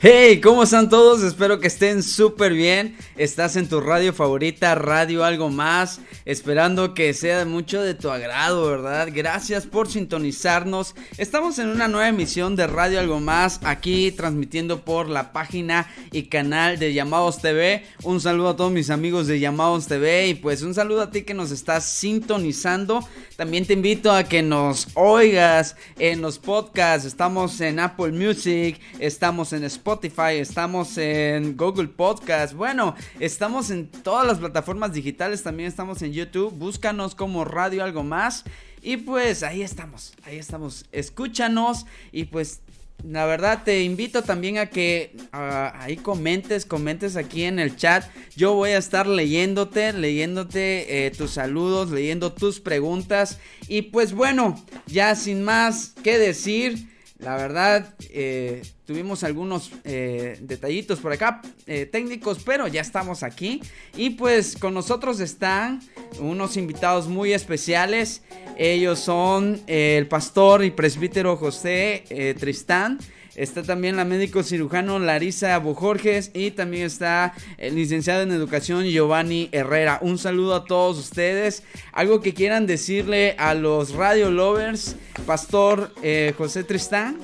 Hey, ¿cómo están todos? Espero que estén súper bien. Estás en tu radio favorita, Radio Algo Más, esperando que sea mucho de tu agrado, ¿verdad? Gracias por sintonizarnos. Estamos en una nueva emisión de Radio Algo Más, aquí transmitiendo por la página y canal de Llamados TV. Un saludo a todos mis amigos de Llamados TV y pues un saludo a ti que nos estás sintonizando. También te invito a que nos oigas en los podcasts. Estamos en Apple Music, estamos en Spotify estamos en Google Podcast, bueno, estamos en todas las plataformas digitales, también estamos en YouTube, búscanos como Radio Algo Más y pues ahí estamos, ahí estamos, escúchanos y pues la verdad te invito también a que ahí comentes, comentes aquí en el chat. Yo voy a estar leyéndote, leyéndote eh, tus saludos, leyendo tus preguntas. Y pues bueno, ya sin más que decir, la verdad, eh, tuvimos algunos eh, detallitos por acá eh, técnicos, pero ya estamos aquí. Y pues con nosotros están unos invitados muy especiales. Ellos son el pastor y presbítero José Tristán. Está también la médico cirujano Larisa Bujorges y también está el licenciado en educación Giovanni Herrera. Un saludo a todos ustedes. Algo que quieran decirle a los radio lovers, Pastor eh, José Tristán.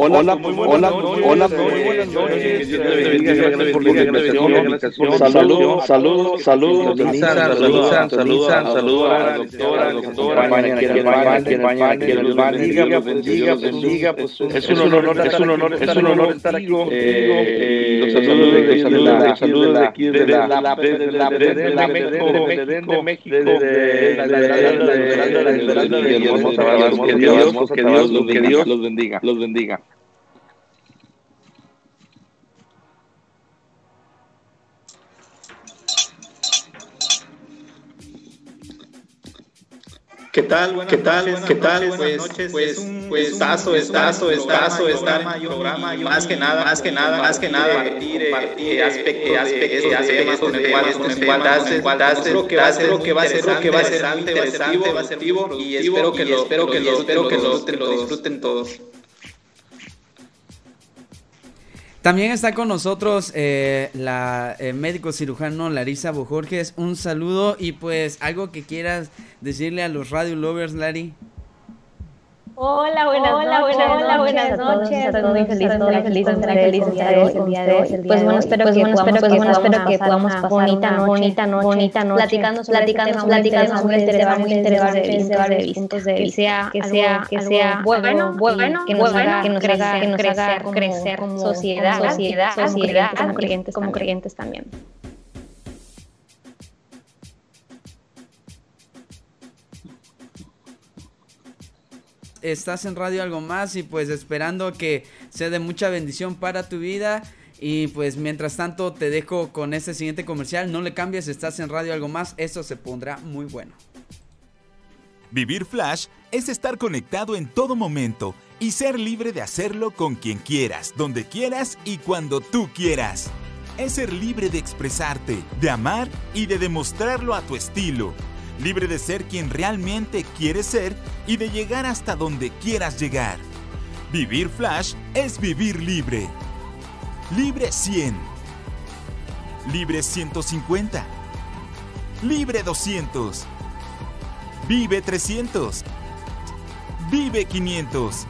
Hola, hola, muy. Hola, noches. Saludos, saludos, saludos. Saludos, saludos, saludos a la doctora, doctora, que nos bendiga, bendiga, bendiga. Es un honor, es un honor, es un honor estar aquí. Los saludos de México, que Dios los bendiga, los bendiga. ¿Qué tal? Buenas ¿Qué tal? Noches, ¿Qué tal? Pues, noches. pues, un pues, estazo, estazo, estazo, estar en programa, más que nada, más que nada, más que nada, compartir aspectos, aspectos, temas con el cual, con el cual das, creo que va a ser, que va a ser, que va a ser interesante, va a ser y espero que lo, espero que lo, espero que lo disfruten todos. También está con nosotros eh, la eh, médico cirujano Larisa Bojorges. Un saludo y pues algo que quieras decirle a los radio lovers, Lari. Hola, buenas Hola, noches. Hola, buenas noches. Estoy muy feliz, estoy feliz, estoy feliz el día de hoy. Pues bueno, espero que podamos, pues bueno, espero que podamos pasar bonita noche, bonita noche, bonita noche, platicando, platicando, platicando sobre este muy interesante, de puntos de vista, que sea, que sea bueno, bueno, que nos haga, que nos haga, que haga crecer como sociedad, sociedad, sociedad, como creyentes, como creyentes también. Estás en Radio Algo Más y pues esperando que sea de mucha bendición para tu vida. Y pues mientras tanto te dejo con este siguiente comercial. No le cambies, estás en Radio Algo Más. Eso se pondrá muy bueno. Vivir Flash es estar conectado en todo momento y ser libre de hacerlo con quien quieras, donde quieras y cuando tú quieras. Es ser libre de expresarte, de amar y de demostrarlo a tu estilo libre de ser quien realmente quieres ser y de llegar hasta donde quieras llegar. Vivir Flash es vivir libre. Libre 100. Libre 150. Libre 200. Vive 300. Vive 500.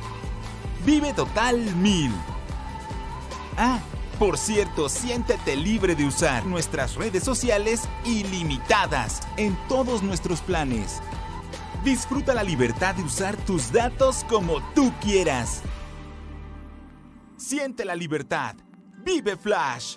Vive total 1000. Ah, por cierto, siéntete libre de usar nuestras redes sociales ilimitadas en todos nuestros planes. Disfruta la libertad de usar tus datos como tú quieras. Siente la libertad. Vive Flash.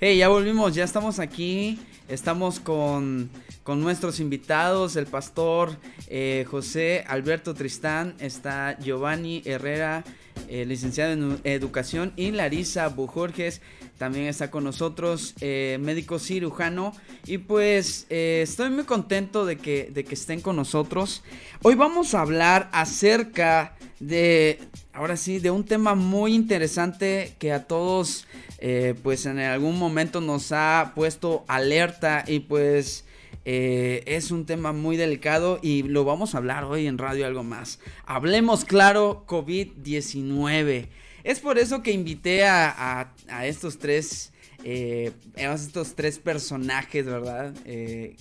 Hey, ya volvimos, ya estamos aquí. Estamos con, nuestros invitados, el pastor eh, José Alberto Tristán, está Giovanni Herrera, eh, licenciado en educación, y Larisa Bujorges, también está con nosotros, eh, médico cirujano. Y pues estoy muy contento de que, de que estén con nosotros. Hoy vamos a hablar acerca de ahora sí, de un tema muy interesante que a todos, eh, pues en algún momento nos ha puesto alerta y pues eh, es un tema muy delicado y lo vamos a hablar hoy en Radio Algo Más. Hablemos claro, COVID-19. Es por eso que invité a, estos tres... Eh, estos tres personajes, ¿verdad?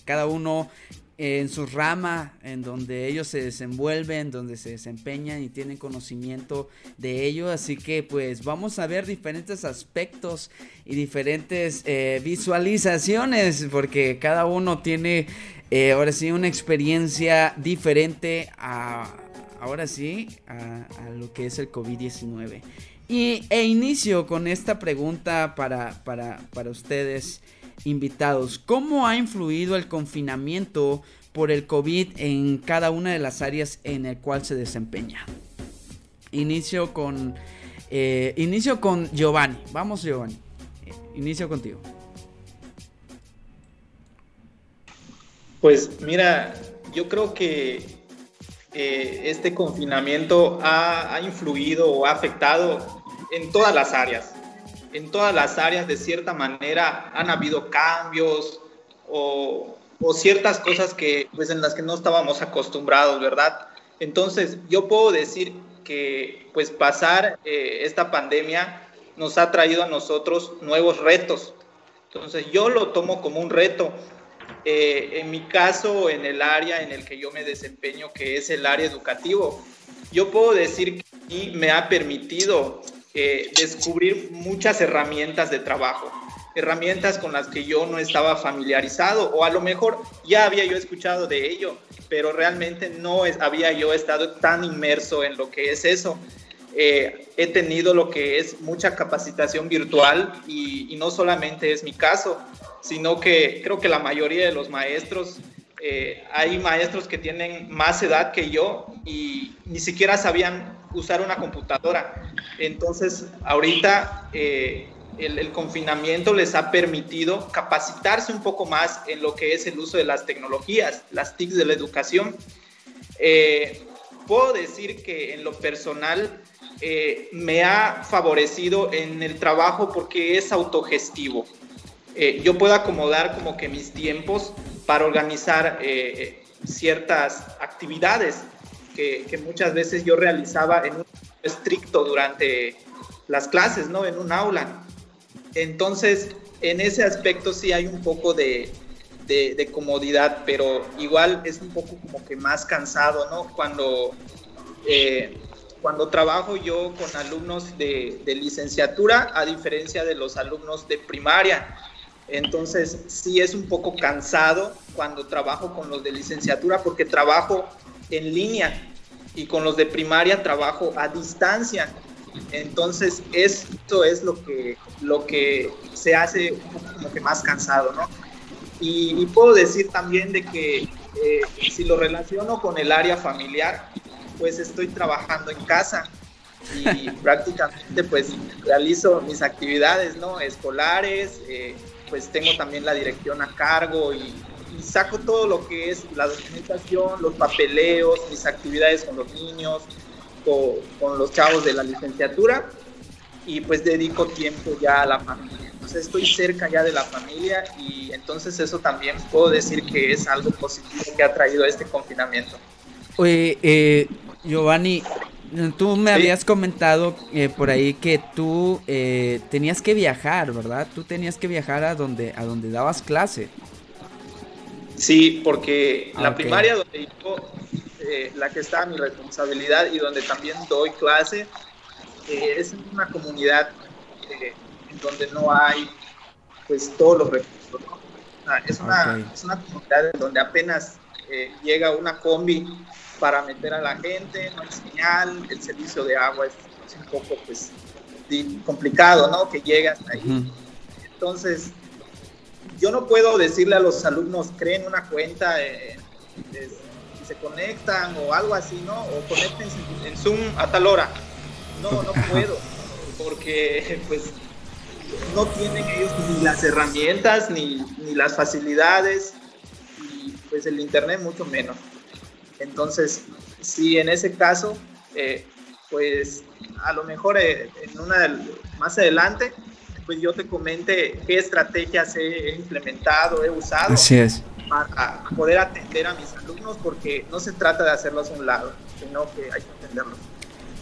cada uno en su rama, en donde ellos se desenvuelven, donde se desempeñan y tienen conocimiento de ello. Así que pues vamos a ver diferentes aspectos y diferentes eh, visualizaciones, porque cada uno tiene eh, ahora sí una experiencia diferente a, ahora sí, a, lo que es el COVID-19. Y, e inicio con esta pregunta para, para, para ustedes invitados. ¿Cómo ha influido el confinamiento por el COVID en cada una de las áreas en el cual se desempeña? Inicio con, eh, inicio con Giovanni. Vamos Giovanni. Inicio contigo. Pues mira, yo creo que eh, este confinamiento ha, ha influido o ha afectado en todas las áreas en todas las áreas de cierta manera han habido cambios o, ciertas cosas que pues en las que no estábamos acostumbrados, ¿verdad? Entonces yo puedo decir que pues pasar eh, esta pandemia nos ha traído a nosotros nuevos retos. Entonces yo lo tomo como un reto. Eh, en mi caso, en el área en el que yo me desempeño, que es el área educativo, yo puedo decir que me ha permitido eh, descubrir muchas herramientas de trabajo, herramientas con las que yo no estaba familiarizado o a lo mejor ya había yo escuchado de ello, pero realmente no había yo estado tan inmerso en lo que es eso. Eh, he tenido lo que es mucha capacitación virtual y, no solamente es mi caso, sino que creo que la mayoría de los maestros eh, hay maestros que tienen más edad que yo y ni siquiera sabían usar una computadora. Entonces, ahorita eh, el, confinamiento les ha permitido capacitarse un poco más en lo que es el uso de las tecnologías, las TICs de la educación. Eh, puedo decir que en lo personal eh, me ha favorecido en el trabajo porque es autogestivo. yo puedo acomodar como que mis tiempos para organizar ciertas actividades que, muchas veces yo realizaba en un estricto durante las clases, ¿no? En un aula. Entonces, en ese aspecto sí hay un poco de, de, comodidad, pero igual es un poco como que más cansado, ¿no? Cuando, eh, cuando trabajo yo con alumnos de, de, licenciatura, a diferencia de los alumnos de primaria. Entonces, sí es un poco cansado cuando trabajo con los de licenciatura porque trabajo en línea y con los de primaria trabajo a distancia. Entonces, esto es lo que, lo que se hace un poco como que más cansado, ¿no? Y, puedo decir también de que eh, si lo relaciono con el área familiar, pues estoy trabajando en casa y prácticamente pues realizo mis actividades, ¿no? Escolares, eh, pues tengo también la dirección a cargo y, y saco todo lo que es la documentación, los papeleos, mis actividades con los niños, con, con, los chavos de la licenciatura y pues dedico tiempo ya a la familia. Entonces estoy cerca ya de la familia y entonces eso también puedo decir que es algo positivo que ha traído este confinamiento. Oye, eh, Giovanni, tú me habías comentado eh, por ahí que tú eh, tenías que viajar, ¿verdad? Tú tenías que viajar a donde, a donde dabas clase. Sí, porque la primaria donde yo, eh, la que está a mi responsabilidad y donde también doy clase, es una comunidad donde no hay pues todos los recursos. es, una, es, una, comunidad en donde apenas llega una combi para meter a la gente, no hay señal, el servicio de agua es, un poco pues complicado, ¿no? Que llega hasta ahí. Entonces, yo no puedo decirle a los alumnos, creen una cuenta, eh, se conectan o algo así, ¿no? O conecten en Zoom a tal hora. No, no puedo, porque pues no tienen ellos ni las herramientas ni, ni las facilidades y pues el internet mucho menos. Entonces, sí, en ese caso, eh, pues a lo mejor en una más adelante, pues yo te comente qué estrategias he implementado, he usado. Así es. Para poder atender a mis alumnos, porque no se trata de hacerlos a un lado, sino que hay que atenderlos.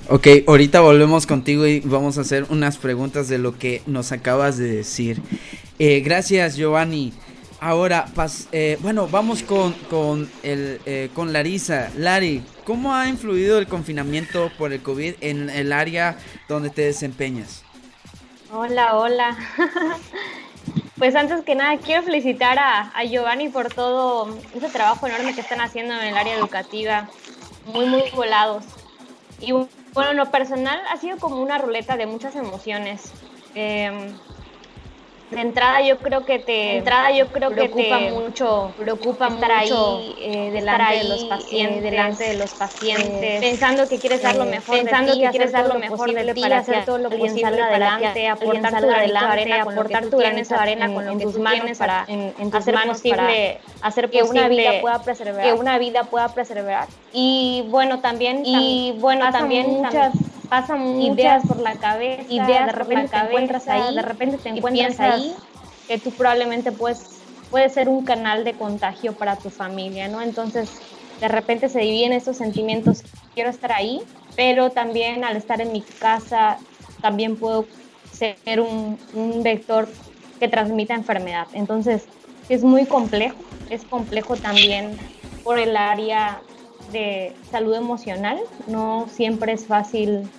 Ok, ahorita volvemos contigo y vamos a hacer unas preguntas de lo que nos acabas de decir. Eh, gracias, Giovanni. Ahora, eh, bueno, vamos con, con, el, eh, con Larisa. Lari, ¿cómo ha influido el confinamiento por el COVID en el área donde te desempeñas? Hola, hola. pues antes que nada, quiero felicitar a, a Giovanni por todo ese trabajo enorme que están haciendo en el área educativa. Muy, muy volados. Y bueno, lo personal ha sido como una ruleta de muchas emociones. Eh, de entrada yo creo que te entrada yo creo preocupa que te mucho preocupa estar ahí eh, delante de los pacientes delante de los pacientes pensando que quieres dar lo mejor pensando de ti, que quieres dar lo mejor de ti para hacer todo lo posible adelante aportar tu de arena aportar tu granito de arena con lo que tus manos para en, hacer posible hacer que una vida pueda preservar que una vida pueda preservar y bueno también y bueno también muchas pasan ideas por la cabeza, ideas de repente te encuentras ahí, de repente te encuentras ahí, que tú probablemente puedes, puedes ser un canal de contagio para tu familia, ¿no? Entonces, de repente se dividen esos sentimientos, quiero estar ahí, pero también al estar en mi casa, también puedo ser un, un vector que transmita enfermedad. Entonces, es muy complejo, es complejo también por el área de salud emocional. No siempre es fácil.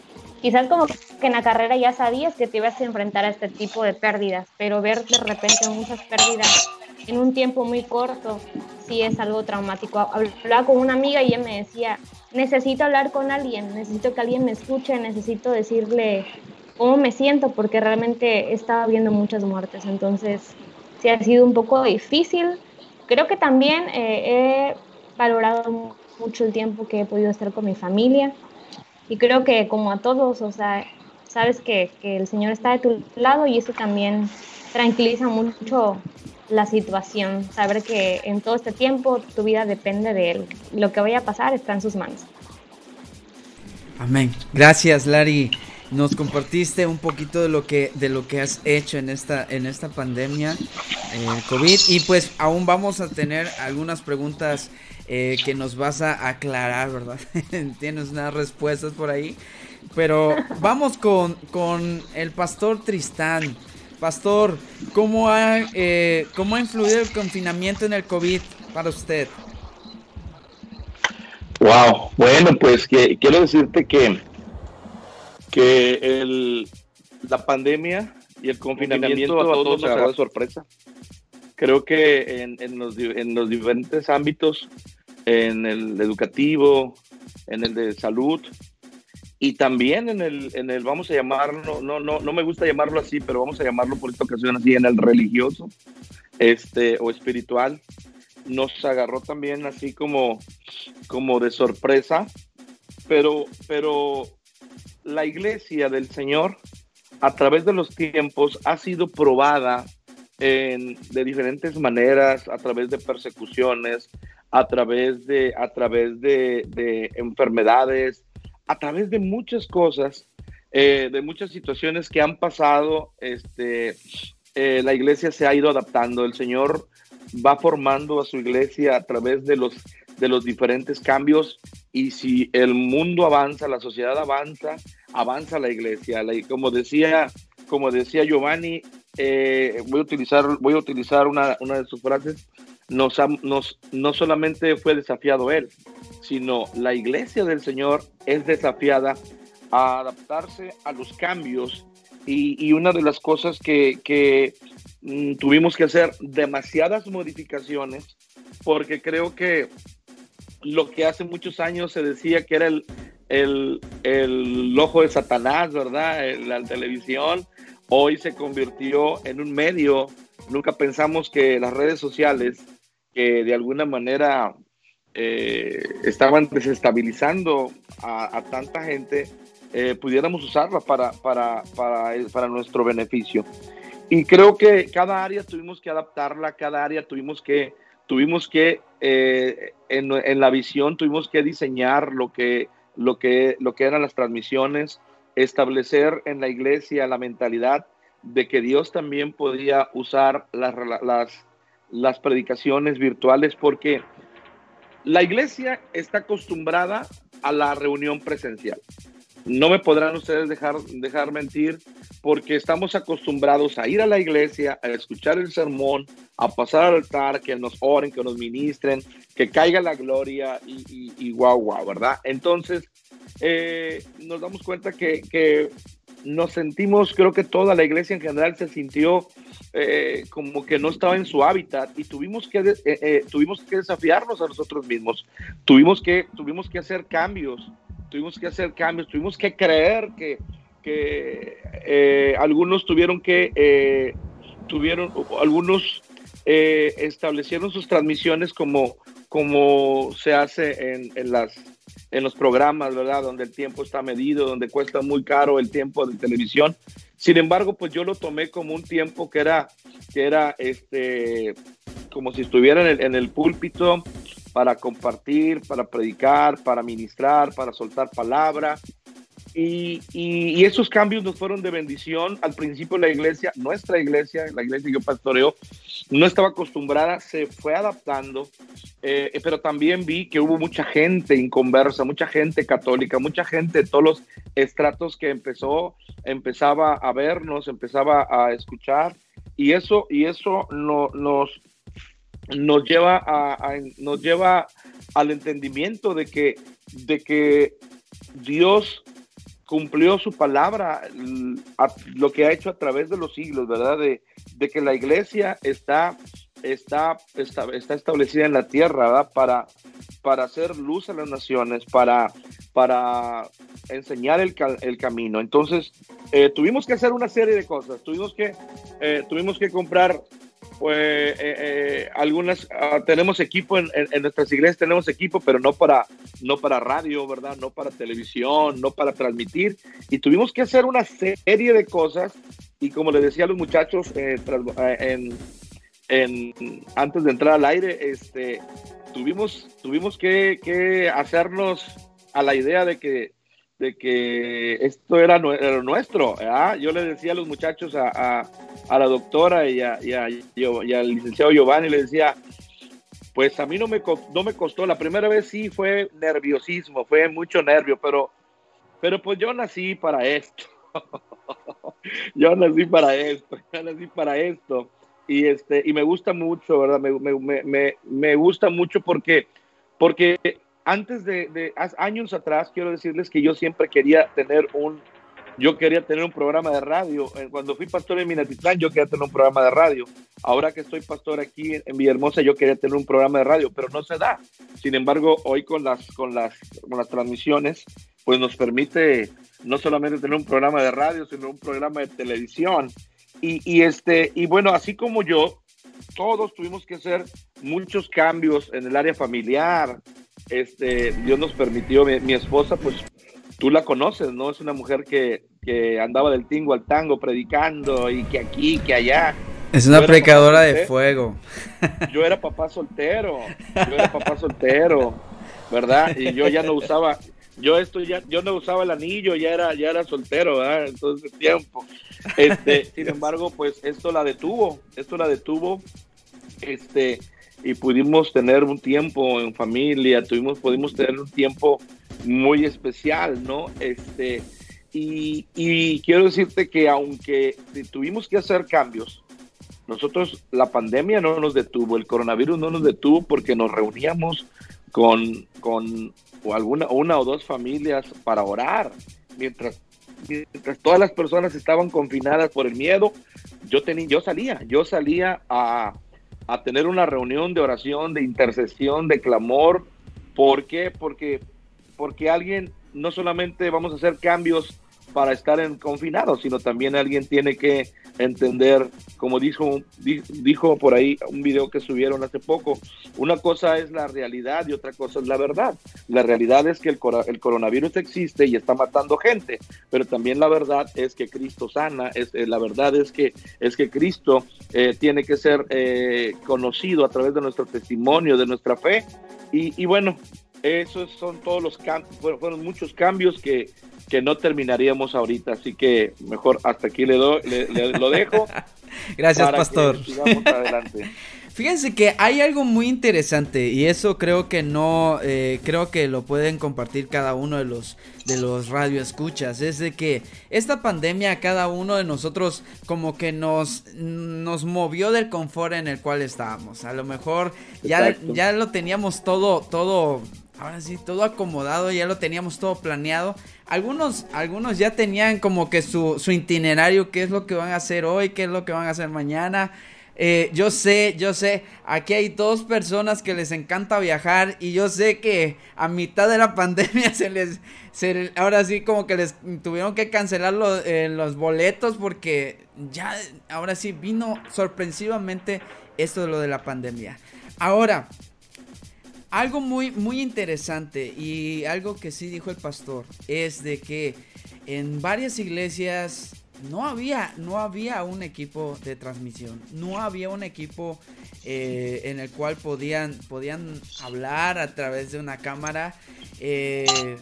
Quizás como que en la carrera ya sabías que te ibas a enfrentar a este tipo de pérdidas, pero ver de repente muchas pérdidas en un tiempo muy corto sí es algo traumático. Hablaba con una amiga y ella me decía, necesito hablar con alguien, necesito que alguien me escuche, necesito decirle cómo me siento, porque realmente estaba viendo muchas muertes. Entonces, sí ha sido un poco difícil. Creo que también eh, he valorado mucho el tiempo que he podido estar con mi familia. Y creo que como a todos, o sea, sabes que, que el Señor está de tu lado y eso también tranquiliza mucho la situación, saber que en todo este tiempo tu vida depende de Él. Lo que vaya a pasar está en sus manos. Amén. Gracias, Lari. Nos compartiste un poquito de lo que de lo que has hecho en esta en esta pandemia eh, COVID y pues aún vamos a tener algunas preguntas eh, que nos vas a aclarar, ¿verdad? Tienes unas respuestas por ahí. Pero vamos con, con el pastor Tristán. Pastor, ¿cómo ha, eh, ¿cómo ha influido el confinamiento en el COVID para usted? Wow, bueno, pues que, quiero decirte que, que el, la pandemia y el confinamiento, a todos nos agarró de sorpresa. Creo que en, en, los, en los diferentes ámbitos en el educativo, en el de salud y también en el, en el vamos a llamarlo, no, no, no me gusta llamarlo así, pero vamos a llamarlo por esta ocasión así, en el religioso este, o espiritual. Nos agarró también así como, como de sorpresa, pero, pero la iglesia del Señor a través de los tiempos ha sido probada en, de diferentes maneras, a través de persecuciones, a través de, a través de, enfermedades, a través de muchas cosas, eh, de muchas situaciones que han pasado, este, eh, la iglesia se ha ido adaptando, el Señor va formando a su iglesia a través de los, de los diferentes cambios y si el mundo avanza, la sociedad avanza, avanza la iglesia. como decía, como decía Giovanni, eh, voy a utilizar, voy a utilizar una, una de sus frases, nos, nos, no solamente fue desafiado él, sino la iglesia del Señor es desafiada a adaptarse a los cambios y, una de las cosas que, que mm, tuvimos que hacer demasiadas modificaciones porque creo que lo que hace muchos años se decía que era el, el, el ojo de Satanás, ¿verdad? La televisión, hoy se convirtió en un medio. Nunca pensamos que las redes sociales que de alguna manera eh, estaban desestabilizando a, tanta gente, eh, pudiéramos usarla para, para, para, para, nuestro beneficio. Y creo que cada área tuvimos que adaptarla, cada área tuvimos que, tuvimos que eh, en, en, la visión, tuvimos que diseñar lo que, lo, que, lo que eran las transmisiones, establecer en la iglesia la mentalidad de que Dios también podía usar las, las, las predicaciones virtuales porque la iglesia está acostumbrada a la reunión presencial. No me podrán ustedes dejar, dejar mentir porque estamos acostumbrados a ir a la iglesia, a escuchar el sermón, a pasar al altar, que nos oren, que nos ministren, que caiga la gloria y, y, guau, guau, ¿verdad? Entonces, eh, nos damos cuenta que, que, nos sentimos, creo que toda la iglesia en general se sintió eh, como que no estaba en su hábitat y tuvimos que, eh, tuvimos que desafiarnos a nosotros mismos, tuvimos que, tuvimos que hacer cambios tuvimos que hacer cambios, tuvimos que creer que, que eh, algunos tuvieron que, eh, tuvieron, algunos eh, establecieron sus transmisiones como, como se hace en, en, las, en los programas, ¿verdad? Donde el tiempo está medido, donde cuesta muy caro el tiempo de televisión. Sin embargo, pues yo lo tomé como un tiempo que era, que era este, como si estuviera en el, en el púlpito, para compartir, para predicar, para ministrar, para soltar palabra. Y, y, esos cambios nos fueron de bendición. Al principio la iglesia, nuestra iglesia, la iglesia que yo pastoreo, no estaba acostumbrada, se fue adaptando, eh, pero también vi que hubo mucha gente inconversa, mucha gente católica, mucha gente de todos los estratos que empezó, empezaba a vernos, empezaba a escuchar. Y eso, y eso no, nos, nos lleva, a, nos lleva al entendimiento de que, de que Dios cumplió su palabra, lo que ha hecho a través de los siglos, ¿verdad? De, que la iglesia está, está, está, está, establecida en la tierra. Para, para hacer luz a las naciones, para, para enseñar el, el camino. Entonces, eh, tuvimos que hacer una serie de cosas. Tuvimos que, eh, tuvimos que comprar pues eh, eh, algunas ah, tenemos equipo en, nuestras iglesias tenemos equipo pero no para no para radio verdad no para televisión no para transmitir. Y tuvimos que hacer una serie de cosas. Y como les decía a los muchachos eh, en, antes de entrar al aire este tuvimos tuvimos que, que hacernos a la idea de que de que esto era, nuestro. Yo le decía a los muchachos, a, a, la doctora y, a, y, al licenciado Giovanni, le decía, pues a mí no me, no me costó, la primera vez sí fue nerviosismo, fue mucho nervio, pero, pero pues yo nací para esto. yo nací para esto, yo nací para esto. Y, este, y me gusta mucho, ¿verdad? Me, me, me, me gusta mucho porque, porque antes de, años atrás, quiero decirles que yo siempre quería tener un, yo quería tener un programa de radio. Eh, cuando fui pastor en Minatitlán, yo quería tener un programa de radio. Ahora que estoy pastor aquí en Villahermosa, yo quería tener un programa de radio, pero no se da. Sin embargo, hoy con las, con las, con las transmisiones, pues nos permite no solamente tener un programa de radio, sino un programa de televisión. Y, y este, y bueno, así como yo, todos tuvimos que hacer muchos cambios en el área familiar, este, Dios nos permitió, mi, esposa, pues tú la conoces, ¿no? Es una mujer que, que, andaba del tingo al tango predicando y que aquí, que allá. Es una predicadora de fuego. Yo era papá soltero, yo era papá soltero, ¿verdad? Y yo ya no usaba, yo esto ya, yo no usaba el anillo, ya era, ya era soltero, ¿verdad? Entonces tiempo. Este, sin embargo, pues esto la detuvo, esto la detuvo, este, y pudimos tener un tiempo en familia, tuvimos, pudimos tener un tiempo muy especial, ¿no? Este, y, y quiero decirte que aunque tuvimos que hacer cambios, nosotros la pandemia no nos detuvo, el coronavirus no nos detuvo porque nos reuníamos con, con alguna, una o dos familias para orar, mientras, mientras todas las personas estaban confinadas por el miedo, yo, tenía, yo salía, yo salía a, a tener una reunión de oración, de intercesión, de clamor. ¿Por qué? Porque, porque alguien, no solamente vamos a hacer cambios para estar en confinado, sino también alguien tiene que entender, como dijo, dijo por ahí un video que subieron hace poco, una cosa es la realidad y otra cosa es la verdad. La realidad es que el, el coronavirus existe y está matando gente, pero también la verdad es que Cristo sana, es, eh, la verdad es que, es que Cristo eh, tiene que ser eh, conocido a través de nuestro testimonio, de nuestra fe. Y, y bueno, esos son todos los cambios, fueron, muchos cambios que, que, no terminaríamos ahorita, así que mejor hasta aquí le, le, lo dejo. Gracias, pastor. adelante. Fíjense que hay algo muy interesante y eso creo que no, eh, creo que lo pueden compartir cada uno de los de los radioescuchas. Es de que esta pandemia a cada uno de nosotros como que nos nos movió del confort en el cual estábamos. A lo mejor ya, ya lo teníamos todo todo ahora sí todo acomodado, ya lo teníamos todo planeado. Algunos algunos ya tenían como que su su itinerario, qué es lo que van a hacer hoy, qué es lo que van a hacer mañana. Eh, yo sé, yo sé, aquí hay dos personas que les encanta viajar y yo sé que a mitad de la pandemia se les, se, ahora sí como que les tuvieron que cancelar eh, los boletos porque ya, ahora sí vino sorpresivamente esto de lo de la pandemia. Ahora, algo muy, muy interesante y algo que sí dijo el pastor es de que en varias iglesias no había, no había un equipo de transmisión, no había un equipo eh, en el cual podían, podían hablar a través de una cámara. Eh,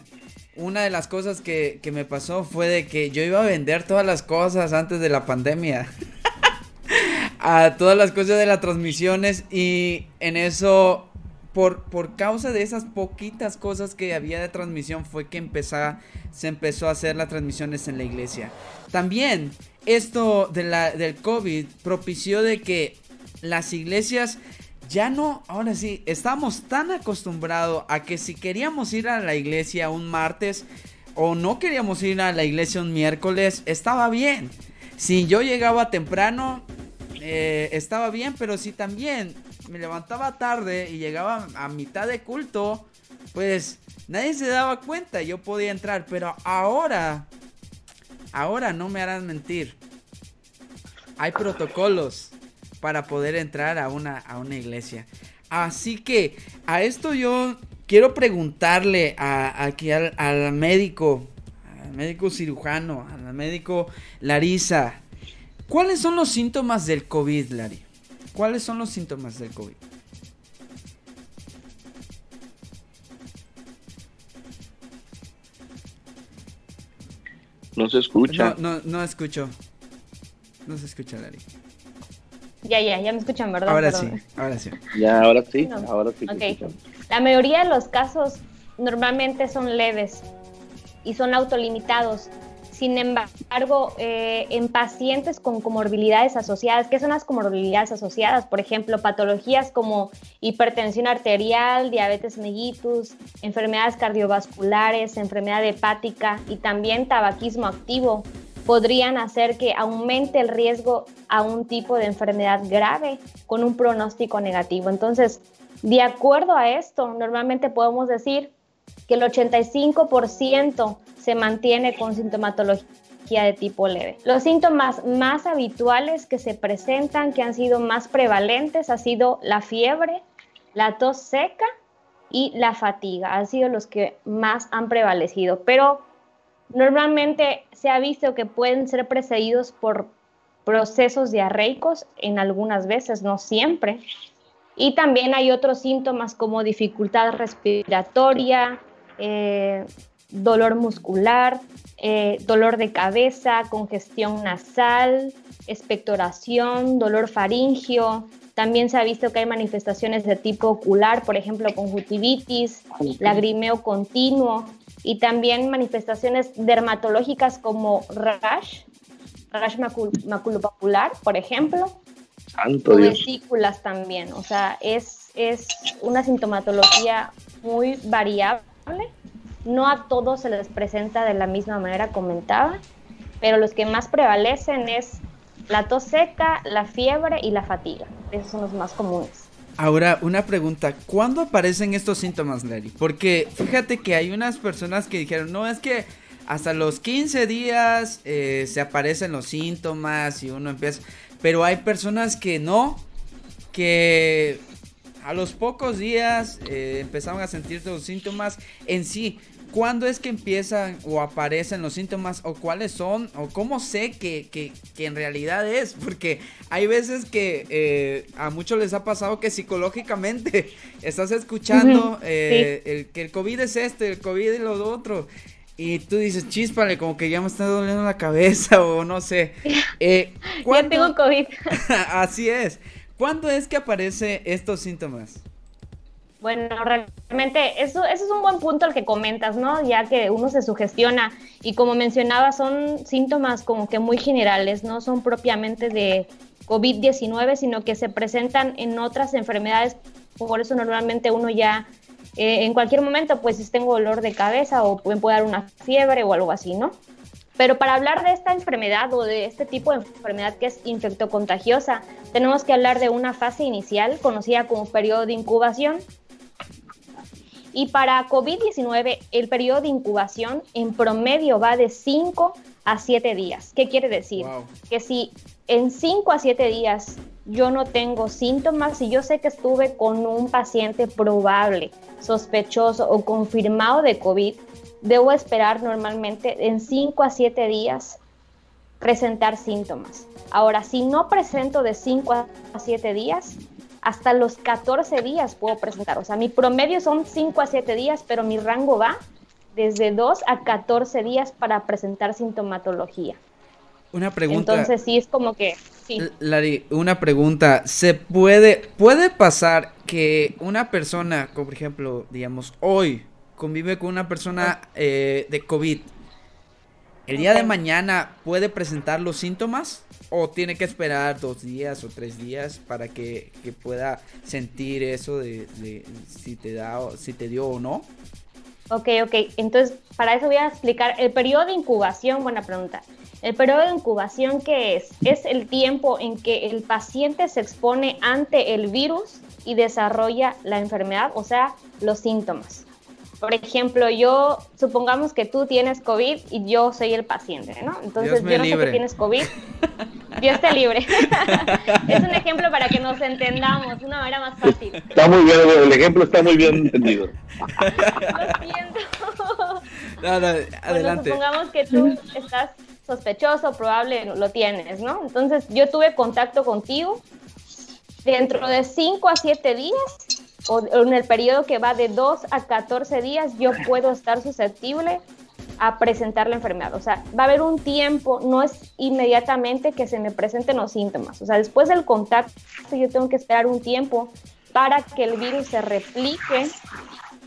una de las cosas que, que, me pasó fue de que yo iba a vender todas las cosas antes de la pandemia. a todas las cosas de las transmisiones y en eso por, por, causa de esas poquitas cosas que había de transmisión fue que se empezó a hacer las transmisiones en la iglesia. También esto de la, del COVID propició de que las iglesias ya no, ahora sí, estamos tan acostumbrados a que si queríamos ir a la iglesia un martes o no queríamos ir a la iglesia un miércoles, estaba bien. Si yo llegaba temprano, eh, estaba bien, pero si también me levantaba tarde y llegaba a mitad de culto, pues nadie se daba cuenta, yo podía entrar, pero ahora, ahora no me harán mentir. Hay protocolos para poder entrar a una, a una iglesia. Así que a esto yo quiero preguntarle a, aquí al, al médico, al médico cirujano, al médico Larisa, ¿cuáles son los síntomas del COVID, Larry? ¿Cuáles son los síntomas del COVID? No se escucha. No, no, escucho. No se escucha, Dari. Ya, ya, ya me escuchan, ¿verdad? Ahora sí, ahora sí. Ya, ahora sí, ahora sí. Ok. La mayoría de los casos normalmente son leves y son autolimitados. Sin embargo, eh, en pacientes con comorbilidades asociadas, ¿qué son las comorbilidades asociadas? Por ejemplo, patologías como hipertensión arterial, diabetes mellitus, enfermedades cardiovasculares, enfermedad hepática y también tabaquismo activo podrían hacer que aumente el riesgo a un tipo de enfermedad grave con un pronóstico negativo. Entonces, de acuerdo a esto, normalmente podemos decir que el 85% se mantiene con sintomatología de tipo leve. Los síntomas más habituales que se presentan, que han sido más prevalentes, ha sido la fiebre, la tos seca y la fatiga. Han sido los que más han prevalecido, pero normalmente se ha visto que pueden ser precedidos por procesos diarreicos en algunas veces, no siempre. Y también hay otros síntomas como dificultad respiratoria, eh, dolor muscular, eh, dolor de cabeza, congestión nasal, expectoración, dolor faringio. También se ha visto que hay manifestaciones de tipo ocular, por ejemplo, conjuntivitis, lagrimeo continuo y también manifestaciones dermatológicas como rash, rash maculopapular, por ejemplo, Santo vesículas también. O sea, es, es una sintomatología muy variable no a todos se les presenta de la misma manera comentaba, pero los que más prevalecen es la tos seca, la fiebre y la fatiga. Esos son los más comunes. Ahora, una pregunta, ¿cuándo aparecen estos síntomas, Larry? Porque fíjate que hay unas personas que dijeron, no, es que hasta los 15 días eh, se aparecen los síntomas y uno empieza... Pero hay personas que no, que a los pocos días eh, empezaron a sentir los síntomas en sí. ¿cuándo es que empiezan o aparecen los síntomas o cuáles son o cómo sé que, que, que en realidad es? Porque hay veces que eh, a muchos les ha pasado que psicológicamente estás escuchando eh, el, que el COVID es este, el COVID es lo otro. Y tú dices, chispale, como que ya me está doliendo la cabeza o no sé. Eh, ya tengo COVID. Así es. ¿Cuándo es que aparecen estos síntomas? Bueno, realmente eso, eso es un buen punto el que comentas, ¿no? Ya que uno se sugestiona y como mencionaba, son síntomas como que muy generales, no son propiamente de COVID-19, sino que se presentan en otras enfermedades. Por eso normalmente uno ya eh, en cualquier momento, pues si tengo dolor de cabeza o puede, puede dar una fiebre o algo así, ¿no? Pero para hablar de esta enfermedad o de este tipo de enfermedad que es infectocontagiosa, tenemos que hablar de una fase inicial conocida como periodo de incubación, y para COVID-19, el periodo de incubación en promedio va de 5 a 7 días. ¿Qué quiere decir? Que si en 5 a 7 días yo no tengo síntomas, si yo sé que estuve con un paciente probable, sospechoso o confirmado de COVID, debo esperar normalmente en 5 a 7 días presentar síntomas. Ahora, si no presento de 5 a 7 días, hasta los 14 días puedo presentar. O sea, mi promedio son 5 a 7 días, pero mi rango va desde 2 a 14 días para presentar sintomatología. Una pregunta. Entonces sí es como que sí. Lari, una pregunta, ¿se puede puede pasar que una persona, como por ejemplo, digamos, hoy convive con una persona eh, de COVID, el día de mañana puede presentar los síntomas? ¿O tiene que esperar dos días o tres días para que, pueda sentir eso de, si te da si te dio o no? Ok, ok. Entonces, para eso voy a explicar el periodo de incubación. Buena pregunta. El periodo de incubación, ¿qué es? Es el tiempo en que el paciente se expone ante el virus y desarrolla la enfermedad, o sea, los síntomas. Por ejemplo, yo, supongamos que tú tienes COVID y yo soy el paciente, ¿no? Entonces yo no sé que tienes COVID. Dios te libre. es un ejemplo para que nos entendamos de una manera más fácil. Está muy bien, el ejemplo está muy bien entendido. Lo siento. No, no, adelante. supongamos que tú estás sospechoso, probable lo tienes, ¿no? Entonces yo tuve contacto contigo. Dentro de 5 a 7 días o en el periodo que va de 2 a 14 días, yo puedo estar susceptible a presentar la enfermedad. O sea, va a haber un tiempo, no es inmediatamente que se me presenten los síntomas. O sea, después del contacto yo tengo que esperar un tiempo para que el virus se replique,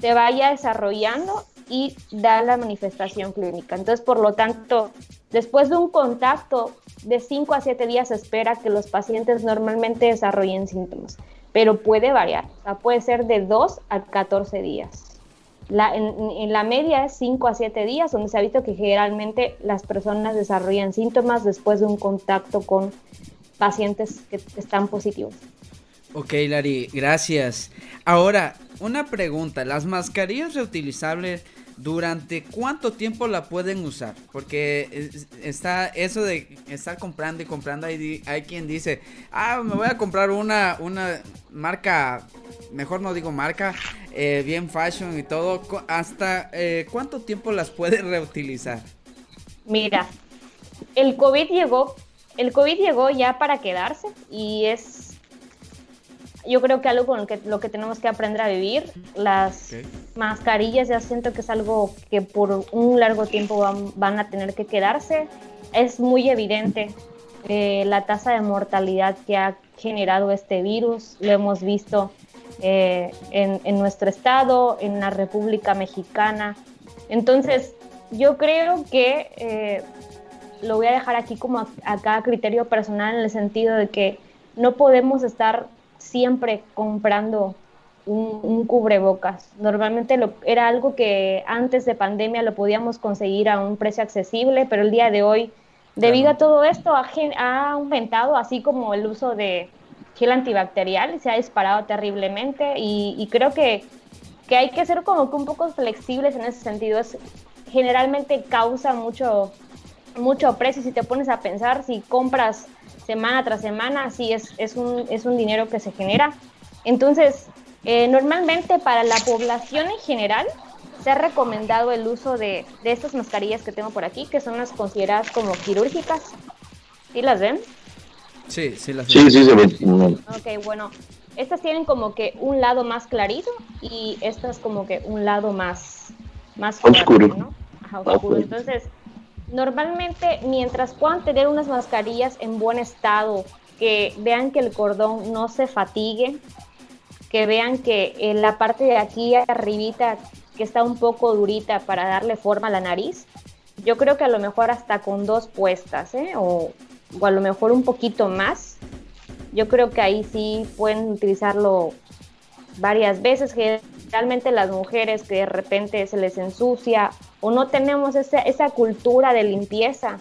se vaya desarrollando y da la manifestación clínica. Entonces, por lo tanto, después de un contacto de 5 a 7 días se espera que los pacientes normalmente desarrollen síntomas pero puede variar, puede ser de 2 a 14 días. La, en, la media es 5 a 7 días, donde se ha visto que generalmente las personas desarrollan síntomas después de un contacto con pacientes que están positivos. Ok, Lari, gracias. Ahora, una pregunta, ¿las mascarillas reutilizables ¿Durante cuánto tiempo la pueden usar? Porque está eso de estar comprando y comprando. Hay, hay quien dice, ah, me voy a comprar una, una marca, mejor no digo marca, eh, bien fashion y todo. ¿Hasta eh, cuánto tiempo las puede reutilizar? Mira, el COVID llegó, el COVID llegó ya para quedarse y es yo creo que algo con lo que, lo que tenemos que aprender a vivir. Las mascarillas ya siento que es algo que por un largo tiempo van, a tener que quedarse. Es muy evidente eh, la tasa de mortalidad que ha generado este virus. Lo hemos visto eh, en, en, nuestro estado, en la República Mexicana. Entonces, yo creo que eh, lo voy a dejar aquí como a, a cada criterio personal en el sentido de que no podemos estar siempre comprando un, cubrebocas. Normalmente lo, era algo que antes de pandemia lo podíamos conseguir a un precio accesible, pero el día de hoy, debido a todo esto, ha, aumentado, así como el uso de gel antibacterial, se ha disparado terriblemente y, creo que, que, hay que ser como que un poco flexibles en ese sentido. Es, generalmente causa mucho, mucho precio si te pones a pensar, si compras semana tras semana, sí es, es, un, es un dinero que se genera. Entonces, eh, normalmente para la población en general, se ha recomendado el uso de, de estas mascarillas que tengo por aquí, que son las consideradas como quirúrgicas. ¿Sí las ven? Sí, sí las ven. Sí, sí, se ven. Ok, bueno, estas tienen como que un lado más clarito y estas como que un lado más, más oscuro. ¿no? Ajá, oscuro. Entonces, normalmente mientras puedan tener unas mascarillas en buen estado, que vean que el cordón no se fatigue, que vean que en la parte de aquí arribita que está un poco durita para darle forma a la nariz, yo creo que a lo mejor hasta con dos puestas, ¿eh? o, o a lo mejor un poquito más, yo creo que ahí sí pueden utilizarlo varias veces. Generalmente las mujeres que de repente se les ensucia o no tenemos esa, esa cultura de limpieza,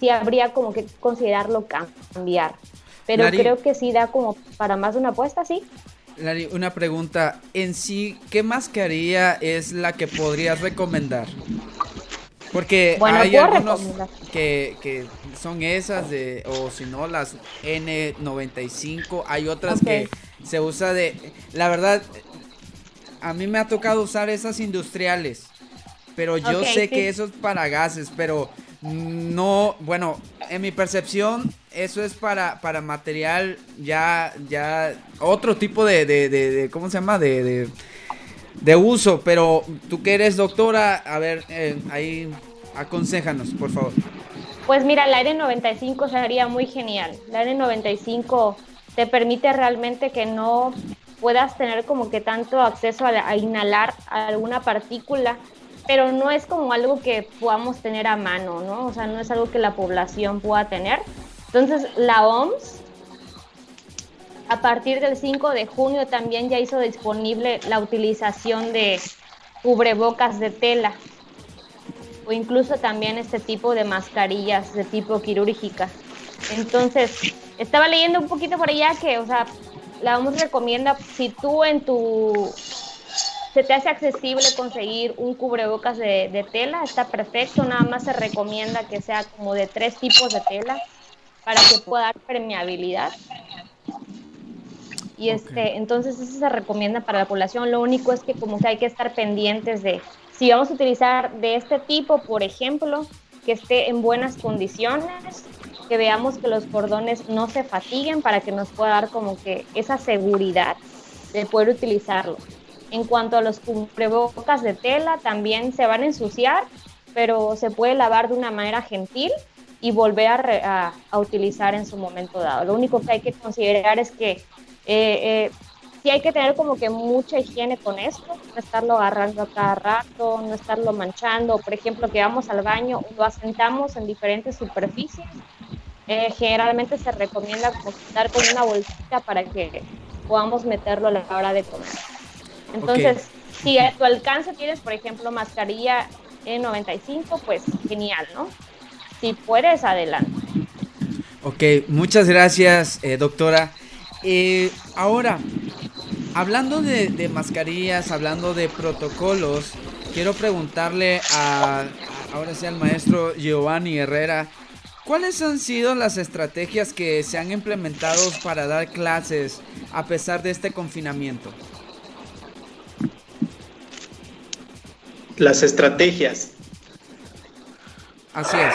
sí habría como que considerarlo cambiar. Pero creo que sí da como para más de una apuesta, sí. Lari, una pregunta. En sí, ¿qué mascarilla es la que podrías recomendar? Porque hay algunos que, que, son esas de, o si no, las N95. Hay otras que se usa de, la verdad, a mí me ha tocado usar esas industriales. Pero yo sé que eso es para gases, pero no, bueno, en mi percepción, eso es para, para material ya, ya, otro tipo de, de, de, ¿cómo se llama? De, de, uso, pero tú que eres doctora, a ver, eh, ahí aconsejanos, por favor. Pues mira, la N95 sería muy genial. La N95 te permite realmente que no puedas tener como que tanto acceso a inhalar alguna partícula pero no es como algo que podamos tener a mano, ¿no? O sea, no es algo que la población pueda tener. Entonces, la OMS, a partir del 5 de junio, también ya hizo disponible la utilización de cubrebocas de tela o incluso también este tipo de mascarillas de tipo quirúrgica. Entonces, estaba leyendo un poquito por allá que, o sea, la OMS recomienda, si tú en tu se te hace accesible conseguir un cubrebocas de, tela, está perfecto, nada más se recomienda que sea como de tres tipos de tela para que pueda dar permeabilidad. Y este, entonces eso se recomienda para la población. Lo único es que como que hay que estar pendientes de si vamos a utilizar de este tipo, por ejemplo, que esté en buenas condiciones, que veamos que los cordones no se fatiguen para que nos pueda dar como que esa seguridad de poder utilizarlo. En cuanto a los cubrebocas de tela, también se van a ensuciar, pero se puede lavar de una manera gentil y volver a, utilizar en su momento dado. Lo único que hay que considerar es que eh, eh, sí hay que tener como que mucha higiene con esto, no estarlo agarrando a cada rato, no estarlo manchando. Por ejemplo, que vamos al baño, lo asentamos en diferentes superficies. Eh, generalmente se recomienda estar con una bolsita para que podamos meterlo a la hora de comer. Entonces, si a tu alcance tienes, por ejemplo, mascarilla N95, pues genial, ¿no? Si puedes, adelante. Ok, muchas gracias, eh, doctora. Eh, ahora, hablando de, mascarillas, hablando de protocolos, quiero preguntarle a, ahora sí al maestro Giovanni Herrera, ¿cuáles han sido las estrategias que se han implementado para dar clases a pesar de este confinamiento? las estrategias. Así es.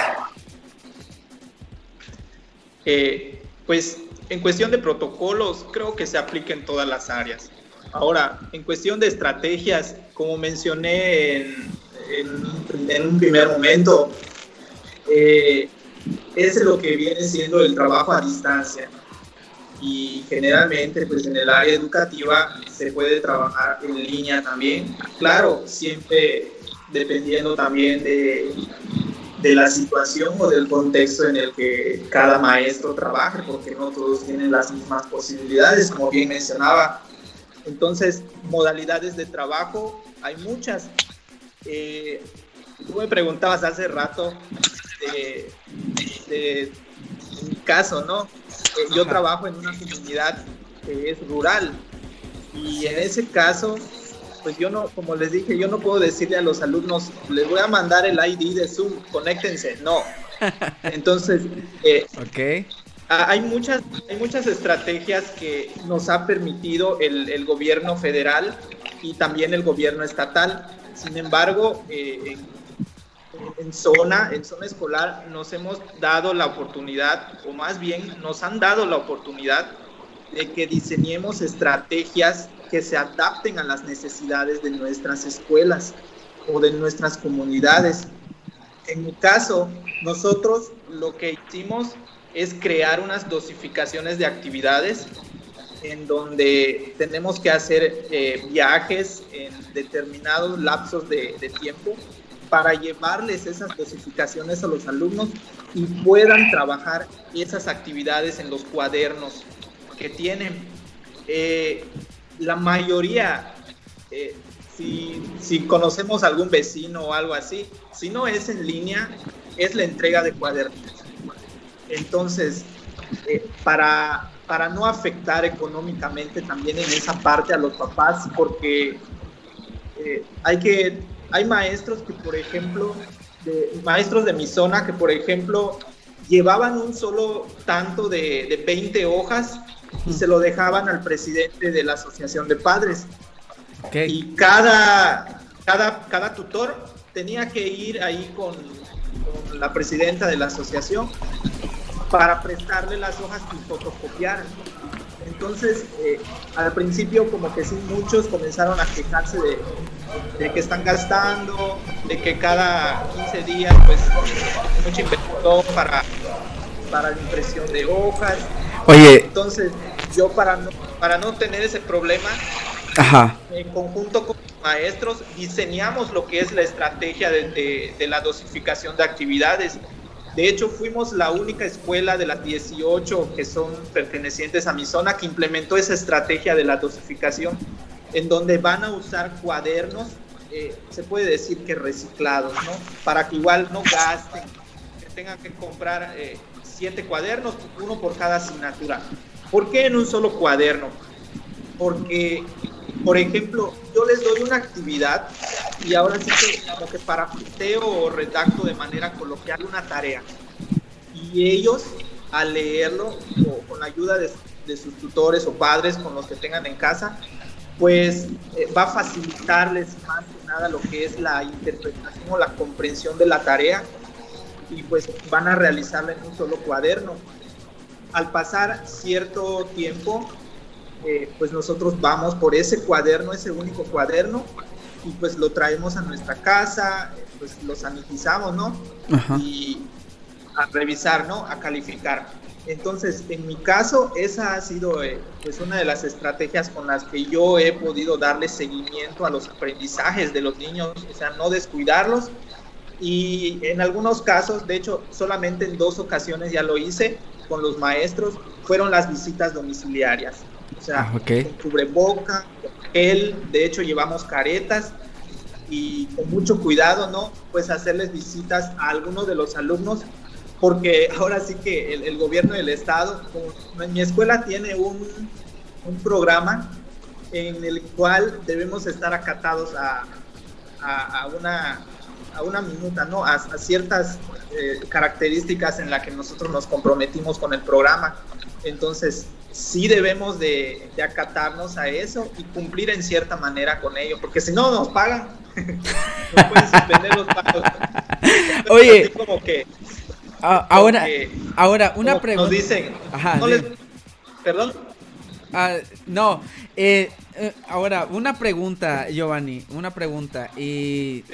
Eh, pues en cuestión de protocolos, creo que se aplica en todas las áreas. Ahora, en cuestión de estrategias, como mencioné en, un primer momento, eh, es lo que viene siendo el trabajo a distancia y generalmente pues en el área educativa se puede trabajar en línea también. Claro, siempre dependiendo también de, de la situación o del contexto en el que cada maestro trabaje, porque no todos tienen las mismas posibilidades, como bien mencionaba. Entonces, modalidades de trabajo, hay muchas. Eh, tú me preguntabas hace rato de, de, mi caso, ¿no? Eh, yo trabajo en una comunidad que es rural y en ese caso, pues yo no, como les dije, yo no puedo decirle a los alumnos, les voy a mandar el ID de Zoom, conéctense, no. Entonces, eh, hay, muchas, hay muchas estrategias que nos ha permitido el, el gobierno federal y también el gobierno estatal. Sin embargo, eh, en, zona, en zona escolar nos hemos dado la oportunidad, o más bien nos han dado la oportunidad de que diseñemos estrategias que se adapten a las necesidades de nuestras escuelas o de nuestras comunidades. En mi caso, nosotros lo que hicimos es crear unas dosificaciones de actividades en donde tenemos que hacer eh, viajes en determinados lapsos de, de, tiempo para llevarles esas dosificaciones a los alumnos y puedan trabajar esas actividades en los cuadernos que tienen. Eh, la mayoría, eh, si, si conocemos algún vecino o algo así, si no es en línea, es la entrega de cuadernos. Entonces, eh, para, para no afectar económicamente también en esa parte a los papás, porque hay que, hay maestros que, por ejemplo, maestros de mi zona que, por ejemplo, llevaban un solo tanto de, de 20 hojas y se lo dejaban al presidente de la asociación de padres. Y cada, cada, cada tutor tenía que ir ahí con, con la presidenta de la asociación para prestarle las hojas que fotocopiaran. Entonces, eh, al principio como que sí, muchos comenzaron a quejarse de, de, que están gastando, de que cada 15 días, pues, mucha inversión para, para la impresión de hojas. Oye. Entonces, yo para no, para no tener ese problema, en conjunto con maestros, diseñamos lo que es la estrategia de, de, la dosificación de actividades. De hecho, fuimos la única escuela de las 18 que son pertenecientes a mi zona que implementó esa estrategia de la dosificación, en donde van a usar cuadernos, eh, se puede decir que reciclados, ¿no? Para que igual no gasten, que tengan que comprar eh, siete cuadernos, uno por cada asignatura. ¿Por qué en un solo cuaderno? Porque por ejemplo, yo les doy una actividad y ahora sí que como que o redacto de manera coloquial una tarea. Y ellos, al leerlo, o con la ayuda de, sus tutores o padres con los que tengan en casa, pues eh, va a facilitarles más que nada lo que es la interpretación o la comprensión de la tarea y pues van a realizarla en un solo cuaderno. Al pasar cierto tiempo, eh, pues nosotros vamos por ese cuaderno, ese único cuaderno, y pues lo traemos a nuestra casa, pues lo sanitizamos, ¿no? Y a revisar, ¿no? A calificar. Entonces, en mi caso, esa ha sido eh, pues una de las estrategias con las que yo he podido darle seguimiento a los aprendizajes de los niños, o sea, no descuidarlos. Y en algunos casos, de hecho, solamente en dos ocasiones ya lo hice con los maestros, fueron las visitas domiciliarias. O sea, ah, okay. con cubreboca, él, de hecho llevamos caretas y con mucho cuidado, ¿no? Pues hacerles visitas a algunos de los alumnos, porque ahora sí que el, gobierno del estado, en mi escuela tiene un, un, programa en el cual debemos estar acatados a, a, a una a una minuta, ¿no? A, ciertas eh, características en las que nosotros nos comprometimos con el programa. Entonces, sí debemos de, acatarnos a eso y cumplir en cierta manera con ello, porque si no nos pagan, no pueden suspender los pagos. Oye, como que, ahora, ahora una pregunta. Nos dicen, no les, perdón. Ah, no, eh, eh, ahora una pregunta, Giovanni, una pregunta y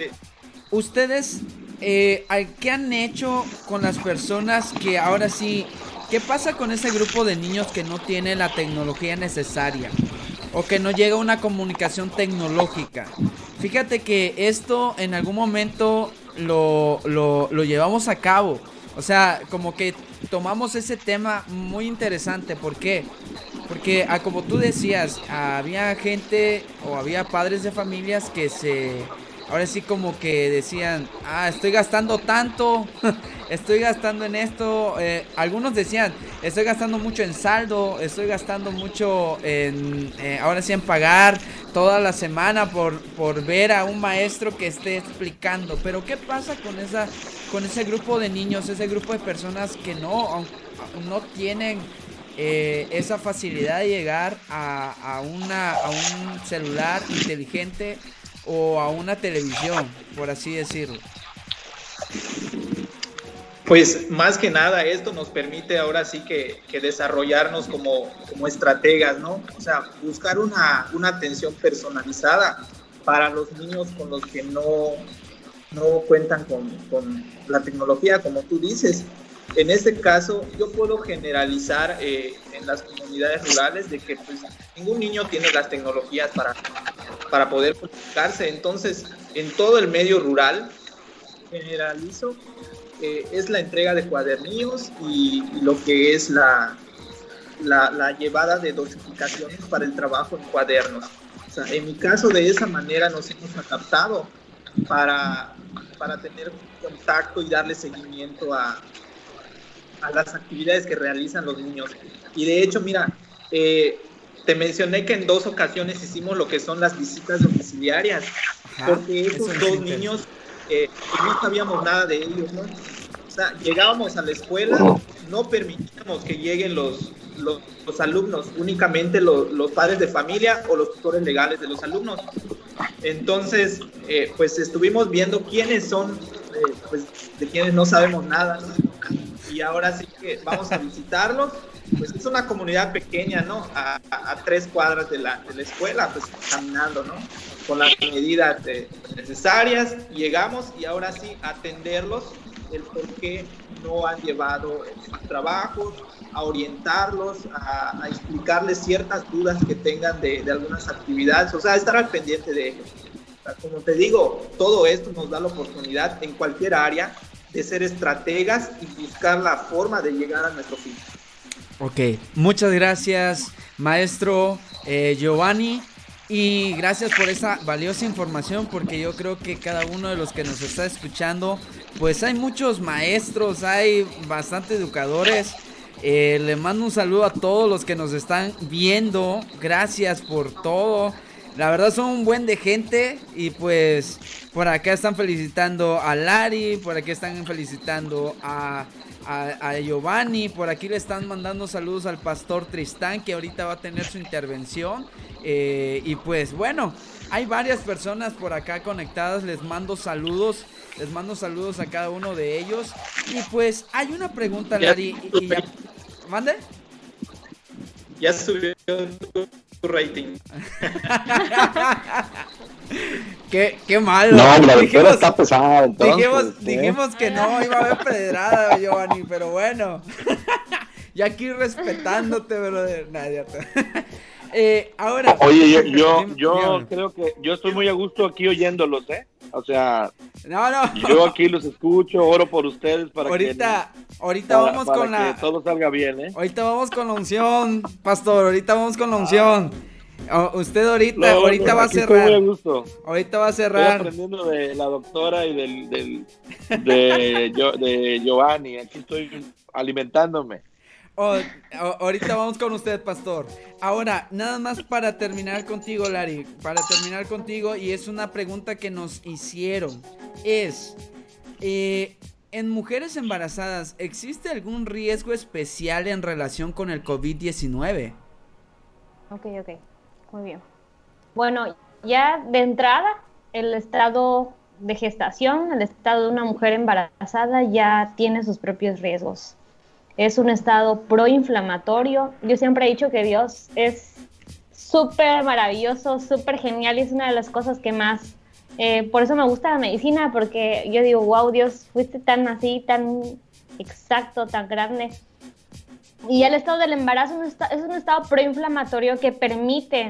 ustedes eh, ¿qué han hecho con las personas que ahora sí ¿Qué pasa con ese grupo de niños que no tiene la tecnología necesaria? O que no llega una comunicación tecnológica. Fíjate que esto en algún momento lo, lo, lo llevamos a cabo. O sea, como que tomamos ese tema muy interesante. ¿Por qué? Porque, ah, como tú decías, había gente o había padres de familias que se ahora sí como que decían, ah, estoy gastando tanto, estoy gastando en esto. Eh, algunos decían, estoy gastando mucho en saldo, estoy gastando mucho en, eh, ahora sí en pagar toda la semana por, por ver a un maestro que esté explicando. Pero ¿qué pasa con, esa, con ese grupo de niños, ese grupo de personas que no, no tienen... Eh, esa facilidad de llegar a, a, una, a un celular inteligente o a una televisión, por así decirlo? Pues más que nada esto nos permite ahora sí que, desarrollarnos como, como, estrategas, ¿no? O sea, buscar una, una, atención personalizada para los niños con los que no, no cuentan con, con, la tecnología, como tú dices. En este caso, yo puedo generalizar eh, en las comunidades rurales de que pues, ningún niño tiene las tecnologías para, para poder comunicarse. Entonces, en todo el medio rural, generalizo eh, es la entrega de cuadernillos y, lo que es la, la, llevada de dosificaciones para el trabajo en cuadernos. O sea, en mi caso, de esa manera nos hemos adaptado para, para tener contacto y darle seguimiento a, a las actividades que realizan los niños. Y de hecho, mira, eh, te mencioné que en dos ocasiones hicimos lo que son las visitas domiciliarias, porque esos dos niños eh, no sabíamos nada de ellos, ¿no? O sea, llegábamos a la escuela, no permitíamos que lleguen los, los, alumnos, únicamente los, los, padres de familia o los tutores legales de los alumnos. Entonces, eh, pues estuvimos viendo quiénes son, eh, pues de quienes no sabemos nada, ¿no? Y ahora sí que vamos a visitarlos pues es una comunidad pequeña, ¿no? A, tres cuadras de la, de la, escuela, pues caminando, ¿no? Con las medidas necesarias, llegamos y ahora sí atenderlos, el por qué no han llevado sus trabajos, a orientarlos, a, explicarles ciertas dudas que tengan de, de, algunas actividades, o sea, estar al pendiente de ellos. como te digo, todo esto nos da la oportunidad en cualquier área de ser estrategas y buscar la forma de llegar a nuestro fin. Ok, muchas gracias, maestro eh, Giovanni. Y gracias por esa valiosa información porque yo creo que cada uno de los que nos está escuchando, pues hay muchos maestros, hay bastante educadores. Eh, le mando un saludo a todos los que nos están viendo. Gracias por todo. La verdad son un buen de gente y pues por acá están felicitando a Lari, por aquí están felicitando a a, Giovanni. Por aquí le están mandando saludos al pastor Tristán, que ahorita va a tener su intervención. Eh, y pues bueno, hay varias personas por acá conectadas. Les mando saludos. Les mando saludos a cada uno de ellos. Y pues hay una pregunta, Lari. Y, ¿Mande? Ya subió tu rating. Qué, qué malo. No, la dijimos, está pesada. Entonces, dijimos, ¿eh? dijimos, que no iba a haber pedrada, Giovanni, pero bueno. y aquí respetándote, brother. Nadie. Eh, ahora. Oye, yo, yo, yo creo que yo estoy muy a gusto aquí oyéndolos, ¿eh? O sea, no, no. yo aquí los escucho, oro por ustedes para ahorita, que ahorita vamos con que la todo salga bien, ¿eh? Ahorita vamos con la unción, pastor, ahorita vamos con la unción. Oh, usted ahorita, ahorita va a cerrar. Ahorita va a cerrar. Estoy aprendiendo de la doctora y del, del de, de Giovanni. Aquí estoy alimentándome. Oh, oh, ahorita vamos con usted, pastor. Ahora, nada más para terminar contigo, Larry. Para terminar contigo, y es una pregunta que nos hicieron. Es, eh, en mujeres embarazadas, ¿existe algún riesgo especial en relación con el COVID-19? Ok, ok. Muy bien. Bueno, ya de entrada, el estado de gestación, el estado de una mujer embarazada ya tiene sus propios riesgos. Es un estado proinflamatorio. Yo siempre he dicho que Dios es súper maravilloso, súper genial y es una de las cosas que más... Eh, por eso me gusta la medicina, porque yo digo, wow, Dios, fuiste tan así, tan exacto, tan grande. Y el estado del embarazo es un estado proinflamatorio que permite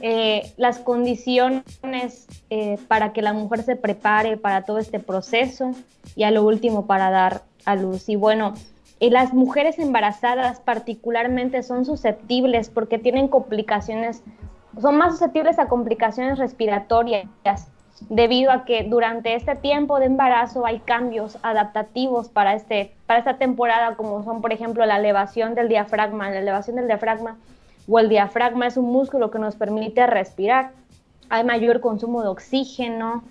eh, las condiciones eh, para que la mujer se prepare para todo este proceso y a lo último para dar a luz. Y bueno, y las mujeres embarazadas particularmente son susceptibles porque tienen complicaciones, son más susceptibles a complicaciones respiratorias debido a que durante este tiempo de embarazo hay cambios adaptativos para, este, para esta temporada, como son, por ejemplo, la elevación del diafragma. La elevación del diafragma o el diafragma es un músculo que nos permite respirar. Hay mayor consumo de oxígeno.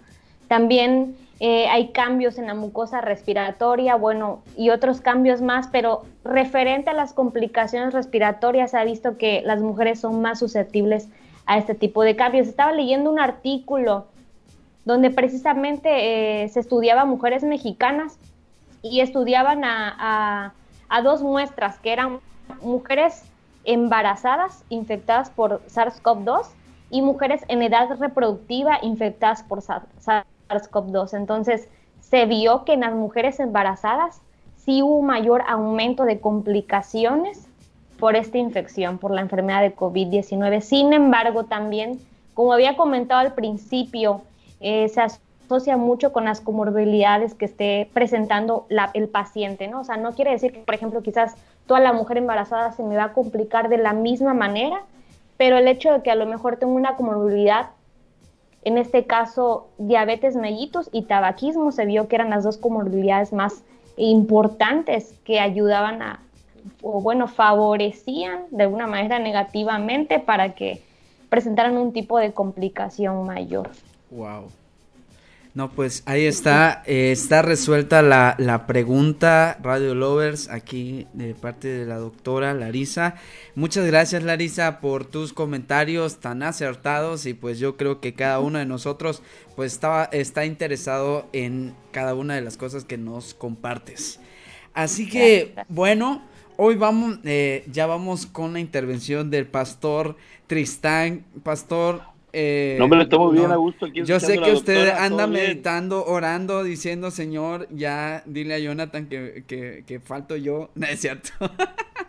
También eh, hay cambios en la mucosa respiratoria, bueno, y otros cambios más, pero referente a las complicaciones respiratorias, se ha visto que las mujeres son más susceptibles a este tipo de cambios. Estaba leyendo un artículo donde precisamente eh, se estudiaba mujeres mexicanas y estudiaban a, a, dos muestras que eran mujeres embarazadas infectadas por SARS-CoV-2 y mujeres en edad reproductiva infectadas por SARS-CoV-2. Entonces, se vio que en las mujeres embarazadas sí hubo mayor aumento de complicaciones por esta infección, por la enfermedad de COVID-19. Sin embargo, también, como había comentado al principio, eh, se asocia mucho con las comorbilidades que esté presentando el paciente, ¿no? O sea, no quiere decir que, por ejemplo, quizás toda la mujer embarazada se me va a complicar de la misma manera, pero el hecho de que a lo mejor tengo una comorbilidad, en este caso diabetes mellitus y tabaquismo, se vio que eran las dos comorbilidades más importantes que ayudaban a, o bueno, favorecían de alguna manera negativamente para que presentaran un tipo de complicación mayor. Wow. No, pues ahí está, eh, está resuelta la, la, pregunta, Radio Lovers, aquí de parte de la doctora Larisa. Muchas gracias Larisa por tus comentarios tan acertados y pues yo creo que cada uno de nosotros pues estaba, está interesado en cada una de las cosas que nos compartes. Así que, bueno, hoy vamos, eh, ya vamos con la intervención del pastor Tristán. Pastor, eh, no me lo tomo bien a gusto. yo sé que usted anda meditando, orando, diciendo, Señor, ya dile a Jonathan que, que, falto yo. No es cierto.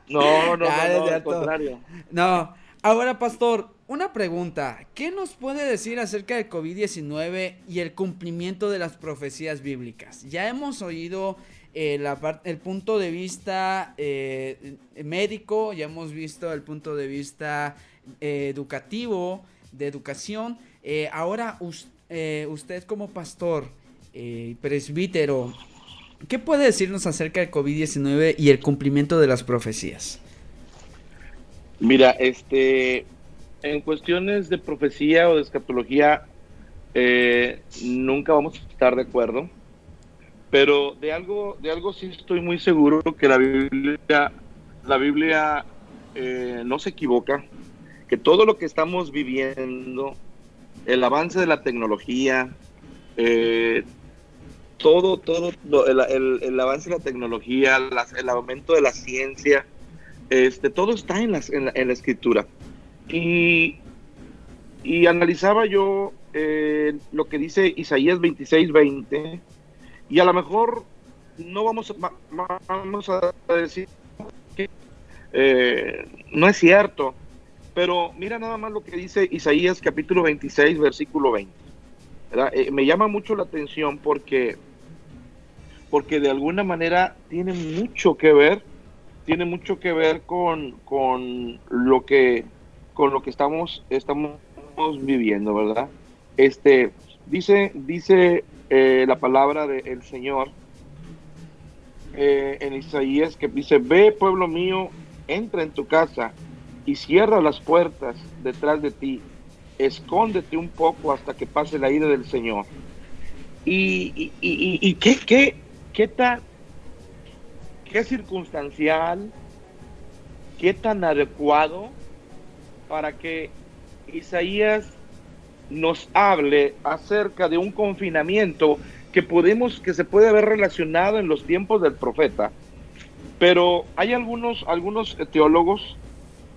No, no, no, al contrario. No, ahora, pastor, una pregunta. ¿Qué nos puede decir acerca del COVID-19 y el cumplimiento de las profecías bíblicas? Ya hemos oído eh, la el punto de vista eh, médico, ya hemos visto el punto de vista eh, educativo de educación. Eh, ahora eh, usted como pastor, eh, presbítero, ¿qué puede decirnos acerca del COVID-19 y el cumplimiento de las profecías? Mira, este, en cuestiones de profecía o de escatología, nunca vamos a estar de acuerdo, pero de algo, de algo sí estoy muy seguro que la Biblia, la Biblia no se equivoca todo lo que estamos viviendo, el avance de la tecnología, eh, todo, todo, el, avance de la tecnología, el aumento de la ciencia, este, todo está en, en, la, escritura. Y, y analizaba yo eh, lo que dice Isaías 26, 20, y a lo mejor no vamos a, vamos a decir que eh, no es cierto, pero mira nada más lo que dice Isaías capítulo 26, versículo 20. Eh, me llama mucho la atención porque, porque de alguna manera tiene mucho que ver, tiene mucho que ver con, con lo que con lo que estamos, estamos viviendo, ¿verdad? Este, dice, dice eh, la palabra del Señor eh, en Isaías que dice, ve pueblo mío, entra en tu casa y cierra las puertas detrás de ti. Escóndete un poco hasta que pase la ira del Señor. Y, y, qué, qué, qué tan, qué circunstancial, qué tan adecuado para que Isaías nos hable acerca de un confinamiento que podemos, que se puede haber relacionado en los tiempos del profeta. Pero hay algunos, algunos teólogos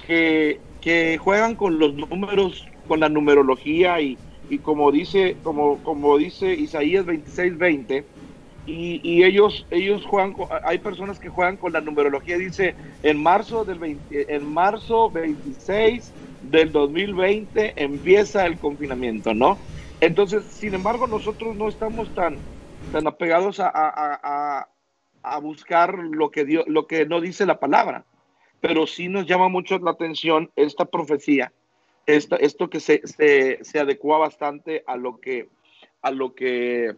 que, juegan con los números, con la numerología y, como dice, como, dice Isaías 26, 20, y, ellos, ellos juegan, hay personas que juegan con la numerología, dice, en marzo del en marzo 26 del 2020 empieza el confinamiento, ¿no? Entonces, sin embargo, nosotros no estamos tan, tan apegados a, a buscar lo que, dio, lo que no dice la palabra pero sí nos llama mucho la atención esta profecía, esta, esto que se, se, se, adecua bastante a lo que, a lo que,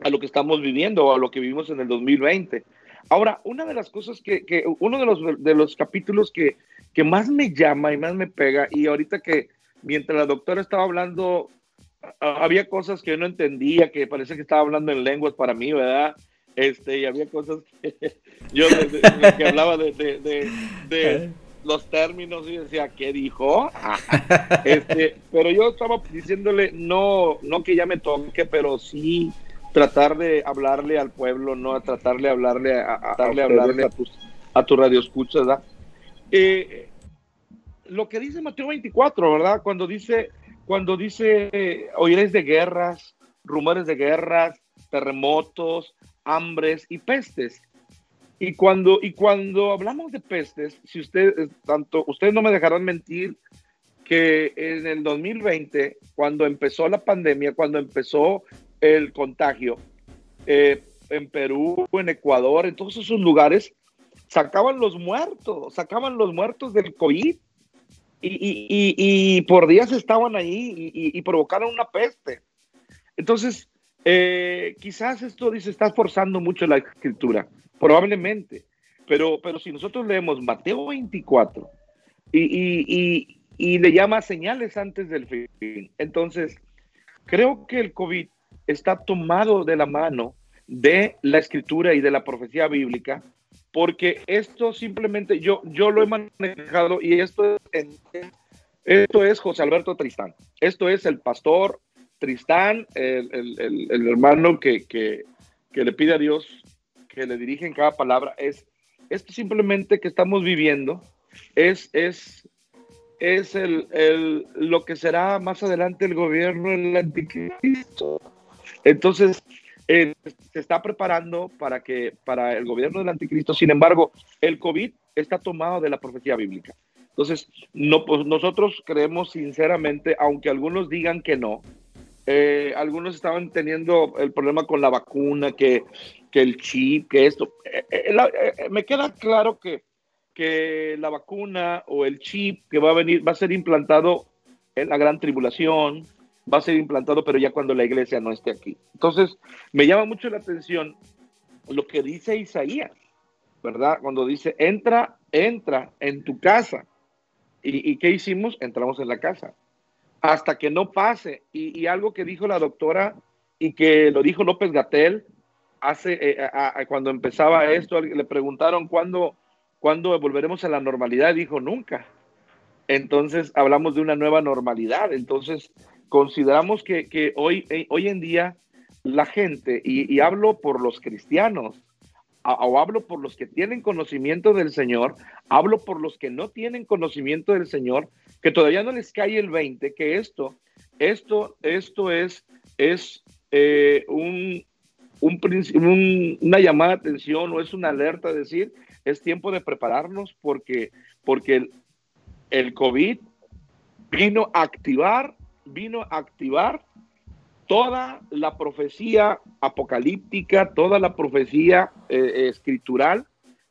a lo que estamos viviendo, a lo que vivimos en el 2020. Ahora, una de las cosas que, que uno de los, de los capítulos que, que más me llama y más me pega, y ahorita que mientras la doctora estaba hablando, había cosas que yo no entendía, que parece que estaba hablando en lenguas para mí, ¿verdad? Este, y había cosas que yo que hablaba de, de, los términos y decía, ¿qué dijo? este, pero yo estaba diciéndole, no, no que ya me toque, pero sí tratar de hablarle al pueblo, no tratar de hablarle a, a, darle, hablarle a tus a tu radio escucha, ¿verdad? Eh, lo que dice Mateo 24, ¿verdad? Cuando dice, cuando dice, eh, oiréis de guerras, rumores de guerras, terremotos, hambres y pestes. Y cuando, y cuando hablamos de pestes, si ustedes, tanto, ustedes no me dejarán mentir que en el 2020, cuando empezó la pandemia, cuando empezó el contagio, eh, en Perú, en Ecuador, en todos esos lugares, sacaban los muertos, sacaban los muertos del COVID. Y, por días estaban ahí y, provocaron una peste. Entonces, eh, quizás esto dice, está forzando mucho la escritura. Probablemente. Pero, pero si nosotros leemos Mateo 24 y, y, le llama señales antes del fin, entonces creo que el COVID está tomado de la mano de la escritura y de la profecía bíblica, porque esto simplemente yo, yo lo he manejado y esto es, esto es José Alberto Tristán, esto es el pastor Tristán, el, el, el, hermano que, que, que le pide a Dios que le dirigen cada palabra es esto simplemente que estamos viviendo es, es, es el, lo que será más adelante el gobierno del anticristo. Entonces, eh, se está preparando para, que, para el gobierno del anticristo. Sin embargo, el COVID está tomado de la profecía bíblica. Entonces, no, pues nosotros creemos sinceramente, aunque algunos digan que no, eh, algunos estaban teniendo el problema con la vacuna, que que el chip, que esto. Eh, eh, me queda claro que, que la vacuna o el chip que va a venir va a ser implantado en la gran tribulación, va a ser implantado, pero ya cuando la iglesia no esté aquí. Entonces, me llama mucho la atención lo que dice Isaías, ¿verdad? Cuando dice, entra, entra en tu casa. ¿Y, y qué hicimos? Entramos en la casa. Hasta que no pase. Y, algo que dijo la doctora y que lo dijo López Gatel, hace, eh, cuando empezaba esto, le preguntaron cuándo, cuándo volveremos a la normalidad, dijo nunca. Entonces hablamos de una nueva normalidad. Entonces consideramos que, que hoy, eh, hoy en día la gente, y, hablo por los cristianos, o hablo por los que tienen conocimiento del Señor, hablo por los que no tienen conocimiento del Señor, que todavía no les cae el 20, que esto, esto, esto es, es eh, un, un, una llamada de atención o es una alerta, decir, es tiempo de prepararnos porque, porque el, el COVID vino a activar, vino a activar toda la profecía apocalíptica, toda la profecía eh, escritural,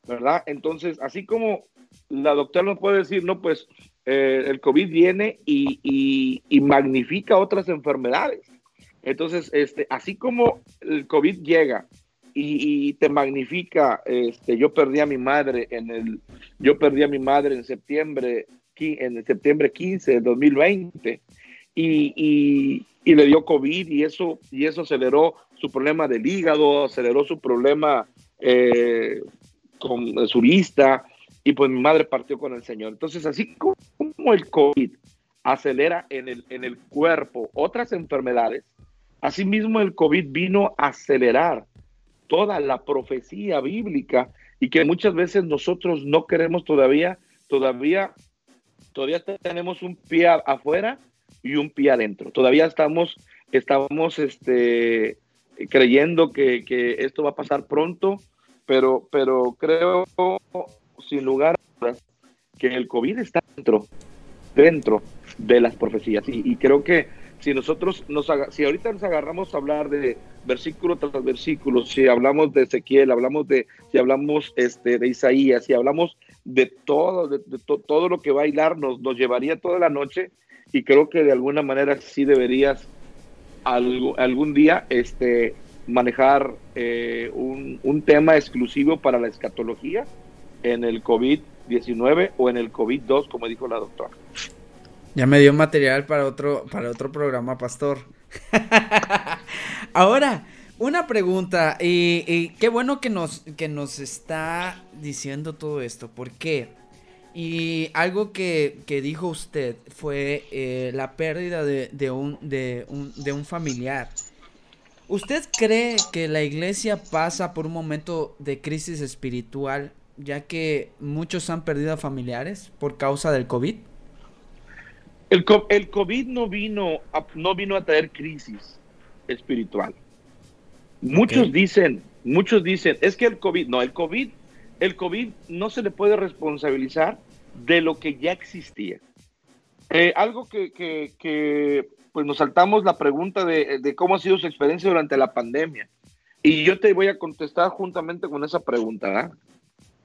¿verdad? Entonces, así como la doctora nos puede decir, no, pues eh, el COVID viene y, y magnifica otras enfermedades. Entonces, este, así como el COVID llega y, te magnifica, este, yo perdí a mi madre en el, yo perdí a mi madre en septiembre, en septiembre 15 de 2020 y, y, le dio COVID y eso, y eso aceleró su problema del hígado, aceleró su problema eh, con su vista y pues mi madre partió con el Señor. Entonces, así como el COVID acelera en el, en el cuerpo otras enfermedades, Asimismo, el COVID vino a acelerar toda la profecía bíblica y que muchas veces nosotros no queremos todavía, todavía, todavía tenemos un pie afuera y un pie adentro. Todavía estamos, estamos este, creyendo que, que esto va a pasar pronto, pero, pero creo sin lugar a dudas que el COVID está dentro, dentro de las profecías. Y, creo que si nosotros nos si ahorita nos agarramos a hablar de versículo tras versículo, si hablamos de Ezequiel, hablamos de, si hablamos este, de Isaías, si hablamos de todo, de, todo lo que va a hilar, nos, nos llevaría toda la noche y creo que de alguna manera sí deberías algún día este, manejar eh, un, un tema exclusivo para la escatología en el COVID-19 o en el COVID-2, como dijo la doctora. Ya me dio material para otro, para otro programa, Pastor. Ahora, una pregunta, y, qué bueno que nos, que nos está diciendo todo esto, ¿por qué? Y algo que, dijo usted fue eh, la pérdida de, un, de, un, de un familiar. ¿Usted cree que la iglesia pasa por un momento de crisis espiritual ya que muchos han perdido a familiares por causa del COVID? El, el COVID no vino, a, no vino a traer crisis espiritual. Muchos dicen, muchos dicen, es que el COVID, no, el COVID, el COVID no se le puede responsabilizar de lo que ya existía. Eh, algo que, que, pues nos saltamos la pregunta de, de, cómo ha sido su experiencia durante la pandemia. Y yo te voy a contestar juntamente con esa pregunta.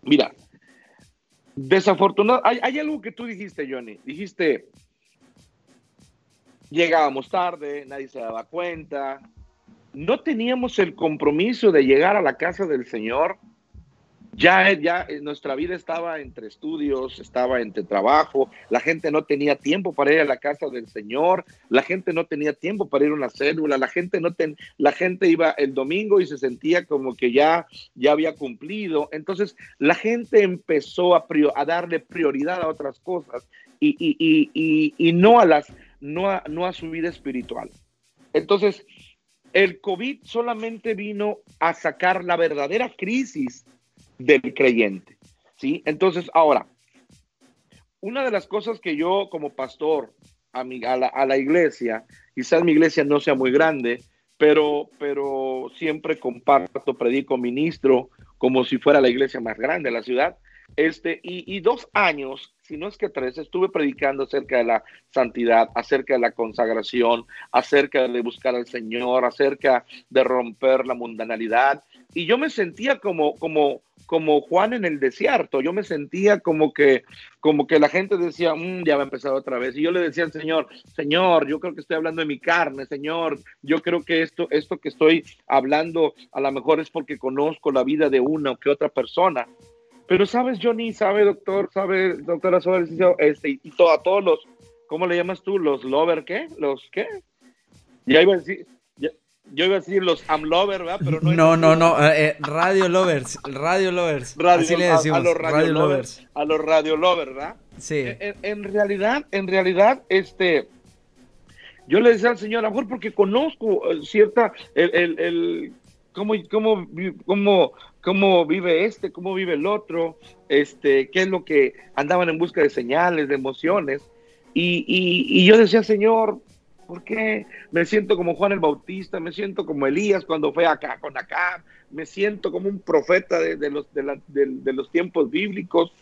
Mira, desafortunado, hay, hay, algo que tú dijiste, Johnny. Dijiste, llegábamos tarde, nadie se daba cuenta, no teníamos el compromiso de llegar a la casa del Señor ya, ya nuestra vida estaba entre estudios, estaba entre trabajo, la gente no tenía tiempo para ir a la casa del Señor, la gente no tenía tiempo para ir a una célula, la gente no ten, la gente iba el domingo y se sentía como que ya, ya había cumplido. Entonces la gente empezó a, a darle prioridad a otras cosas y, y, y, y no, a las, no, a, no a su vida espiritual. Entonces, el COVID solamente vino a sacar la verdadera crisis del creyente. ¿sí? Entonces, ahora, una de las cosas que yo como pastor a, mi, a, la, iglesia, quizás mi iglesia no sea muy grande, pero, pero siempre comparto, predico, ministro, como si fuera la iglesia más grande de la ciudad. Este, y, y, dos años, si no es que tres, estuve predicando acerca de la santidad, acerca de la consagración, acerca de buscar al Señor, acerca de romper la mundanalidad. Y yo me sentía como, como, como Juan en el desierto. Yo me sentía como que, como que la gente decía, mm, ya va a empezar otra vez. Y yo le decía al Señor, Señor, yo creo que estoy hablando de mi carne, Señor. Yo creo que esto, esto que estoy hablando a lo mejor es porque conozco la vida de una o que otra persona. Pero sabes, Johnny, sabe, doctor, sabe, doctora, sobre este, y todo, a todos los, ¿cómo le llamas tú? ¿Los lover qué? ¿Los qué? Ya iba a decir, yo iba a decir los Amlover, ¿verdad? Pero no, no, no, no, eh, eh, Radio Lovers, Radio Lovers. así le decimos, a, los Radio, lovers, A los Radio Lovers, ¿verdad? Sí. En, realidad, en realidad, este, yo le decía al Señor, a mejor porque conozco eh, cierta, el, el, el cómo, cómo, cómo, cómo vive este, cómo vive el otro, este, qué es lo que andaban en busca de señales, de emociones. Y, y, y yo decía, Señor, ¿Por qué? Me siento como Juan el Bautista, me siento como Elías cuando fue acá con acá, me siento como un profeta de, los, de, los tiempos bíblicos.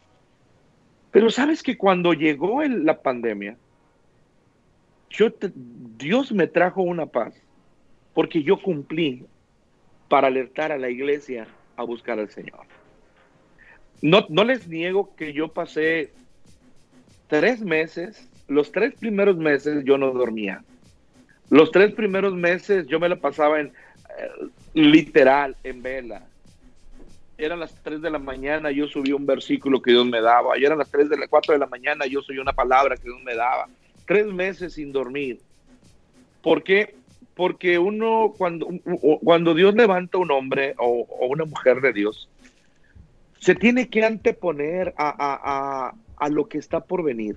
Pero sabes que cuando llegó la pandemia, yo Dios me trajo una paz, porque yo cumplí para alertar a la iglesia a buscar al Señor. No, no les niego que yo pasé tres meses, los tres primeros meses yo no dormía los tres primeros meses yo me la pasaba en eh, literal, en vela. Eran las 3 de la mañana, yo subí un versículo que Dios me daba. Y eran las 3 de las 4 de la mañana, yo subí una palabra que Dios me daba. Tres meses sin dormir. ¿Por qué? Porque uno, cuando, cuando Dios levanta un hombre o, una mujer de Dios, se tiene que anteponer a, a lo que está por venir.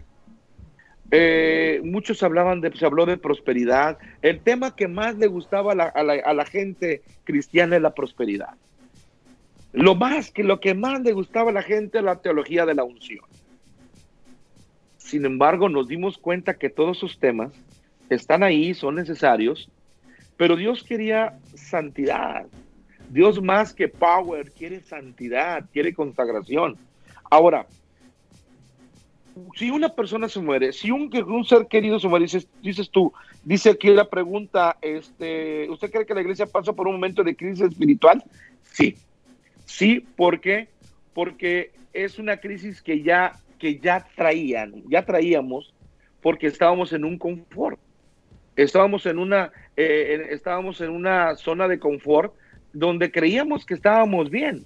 Eh, muchos hablaban de, se habló de prosperidad. El tema que más le gustaba a la, gente cristiana es la prosperidad. Lo más que lo que más le gustaba a la gente es la teología de la unción. Sin embargo, nos dimos cuenta que todos esos temas están ahí, son necesarios, pero Dios quería santidad. Dios más que power quiere santidad, quiere consagración. Ahora, si una persona se muere, si un, un ser querido se muere, dices, dices tú, dice aquí la pregunta, este, ¿usted cree que la iglesia pasa por un momento de crisis espiritual? Sí, sí, ¿por qué? Porque es una crisis que ya, que ya traían, ya traíamos, porque estábamos en un confort, estábamos en una, eh, estábamos en una zona de confort donde creíamos que estábamos bien,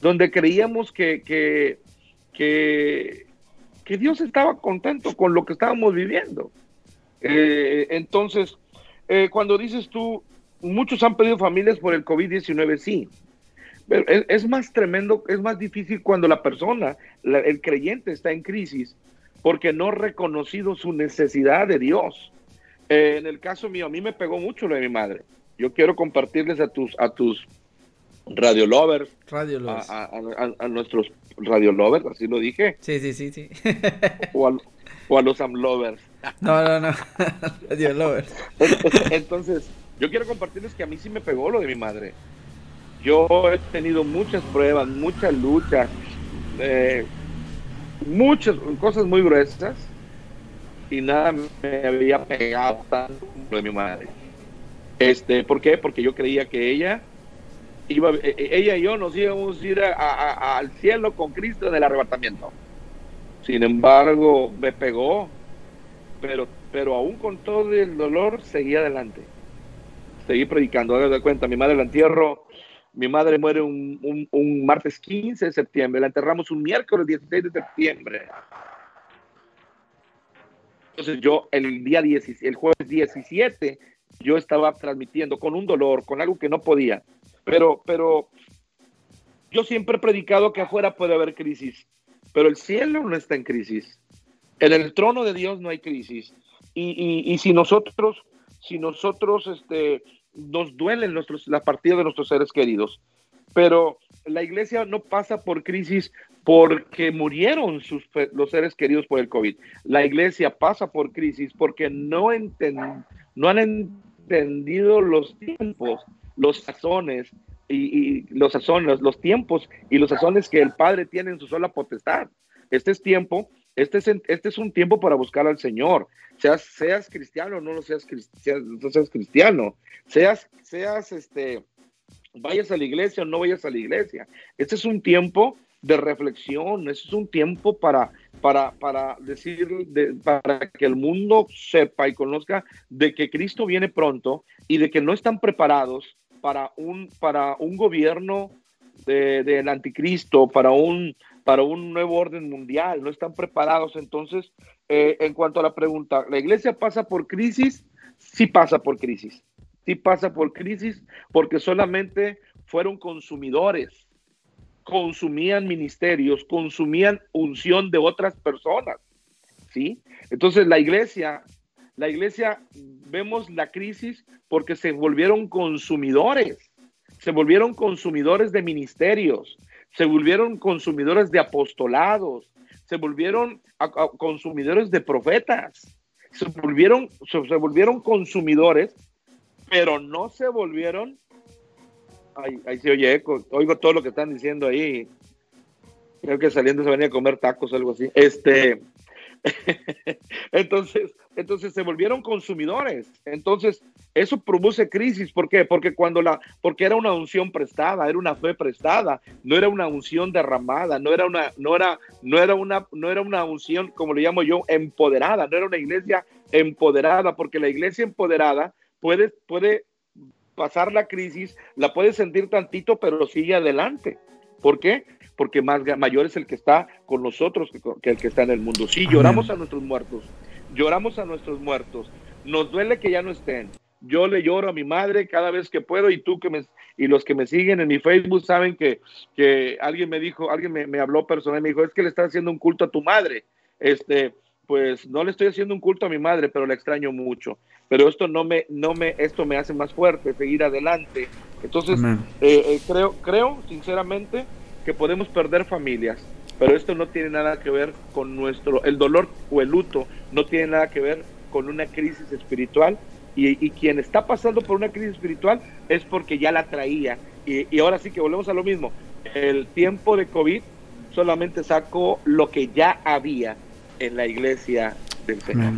donde creíamos que, que, que que Dios estaba contento con lo que estábamos viviendo. Eh, entonces, eh, cuando dices tú, muchos han perdido familias por el COVID-19, sí, Pero es, más tremendo, es más difícil cuando la persona, el creyente está en crisis porque no ha reconocido su necesidad de Dios. Eh, en el caso mío, a mí me pegó mucho lo de mi madre. Yo quiero compartirles a tus, a tus radio lovers, radio lovers. A, nuestros radio lovers, así lo dije. Sí, sí, sí, sí. o, a, los am lovers. No, no, no, radio lovers. Entonces, yo quiero compartirles que a mí sí me pegó lo de mi madre. Yo he tenido muchas pruebas, muchas luchas, eh, muchas cosas muy gruesas y nada me había pegado tanto como lo de mi madre. Este, ¿Por qué? Porque yo creía que ella iba, e, e, ella y yo nos íbamos a ir al cielo con Cristo en el arrebatamiento. Sin embargo, me pegó, pero, pero aún con todo el dolor seguí adelante. Seguí predicando. Haga de cuenta, mi madre la entierro, mi madre muere un, un, martes 15 de septiembre, la enterramos un miércoles 16 de septiembre. Entonces yo el día 10, el jueves 17, yo estaba transmitiendo con un dolor, con algo que no podía. Pero, pero yo siempre he predicado que afuera puede haber crisis, pero el cielo no está en crisis. En el trono de Dios no hay crisis. Y, y, si nosotros, si nosotros este, nos duelen nuestros, la partida de nuestros seres queridos, pero la iglesia no pasa por crisis porque murieron sus, los seres queridos por el COVID. La iglesia pasa por crisis porque no, no han entendido los tiempos los sazones y, los sazones, los tiempos y los sazones que el Padre tiene en su sola potestad. Este es tiempo, este es, este es un tiempo para buscar al Señor. Seas, seas cristiano o no lo seas, seas, no seas cristiano, seas, seas este, vayas a la iglesia o no vayas a la iglesia. Este es un tiempo de reflexión, este es un tiempo para, para, para decir, para que el mundo sepa y conozca de que Cristo viene pronto y de que no están preparados para un, para un gobierno del anticristo, para un, para un nuevo orden mundial, no están preparados. Entonces, eh, en cuanto a la pregunta, ¿la iglesia pasa por crisis? Sí pasa por crisis, sí pasa por crisis porque solamente fueron consumidores, consumían ministerios, consumían unción de otras personas, ¿sí? Entonces la iglesia la iglesia, vemos la crisis porque se volvieron consumidores, se volvieron consumidores de ministerios, se volvieron consumidores de apostolados, se volvieron consumidores de profetas, se volvieron, se, volvieron consumidores, pero no se volvieron, ahí, ahí oye oigo todo lo que están diciendo ahí, creo que saliendo se venía a comer tacos o algo así, este, entonces, entonces se volvieron consumidores. Entonces, eso produce crisis. ¿Por qué? Porque cuando la, porque era una unción prestada, era una fe prestada, no era una unción derramada, no era una, no era, no era una, no era una unción, como le llamo yo, empoderada, no era una iglesia empoderada, porque la iglesia empoderada puede, puede pasar la crisis, la puede sentir tantito, pero sigue adelante. ¿Por qué? Porque más mayor es el que está con nosotros que, el que está en el mundo. Sí, lloramos a nuestros muertos, lloramos a nuestros muertos, nos duele que ya no estén. Yo le lloro a mi madre cada vez que puedo y tú que me y los que me siguen en mi Facebook saben que, que alguien me dijo, alguien me, me habló personal, me dijo, es que le estás haciendo un culto a tu madre. Este, pues no le estoy haciendo un culto a mi madre, pero la extraño mucho. Pero esto no me, no me, esto me hace más fuerte, seguir adelante. Entonces, eh, eh, creo, creo, sinceramente, que podemos perder familias, pero esto no tiene nada que ver con nuestro, el dolor o el luto no tiene nada que ver con una crisis espiritual y, quien está pasando por una crisis espiritual es porque ya la traía. Y, ahora sí que volvemos a lo mismo. El tiempo de COVID solamente sacó lo que ya había en la iglesia del Señor.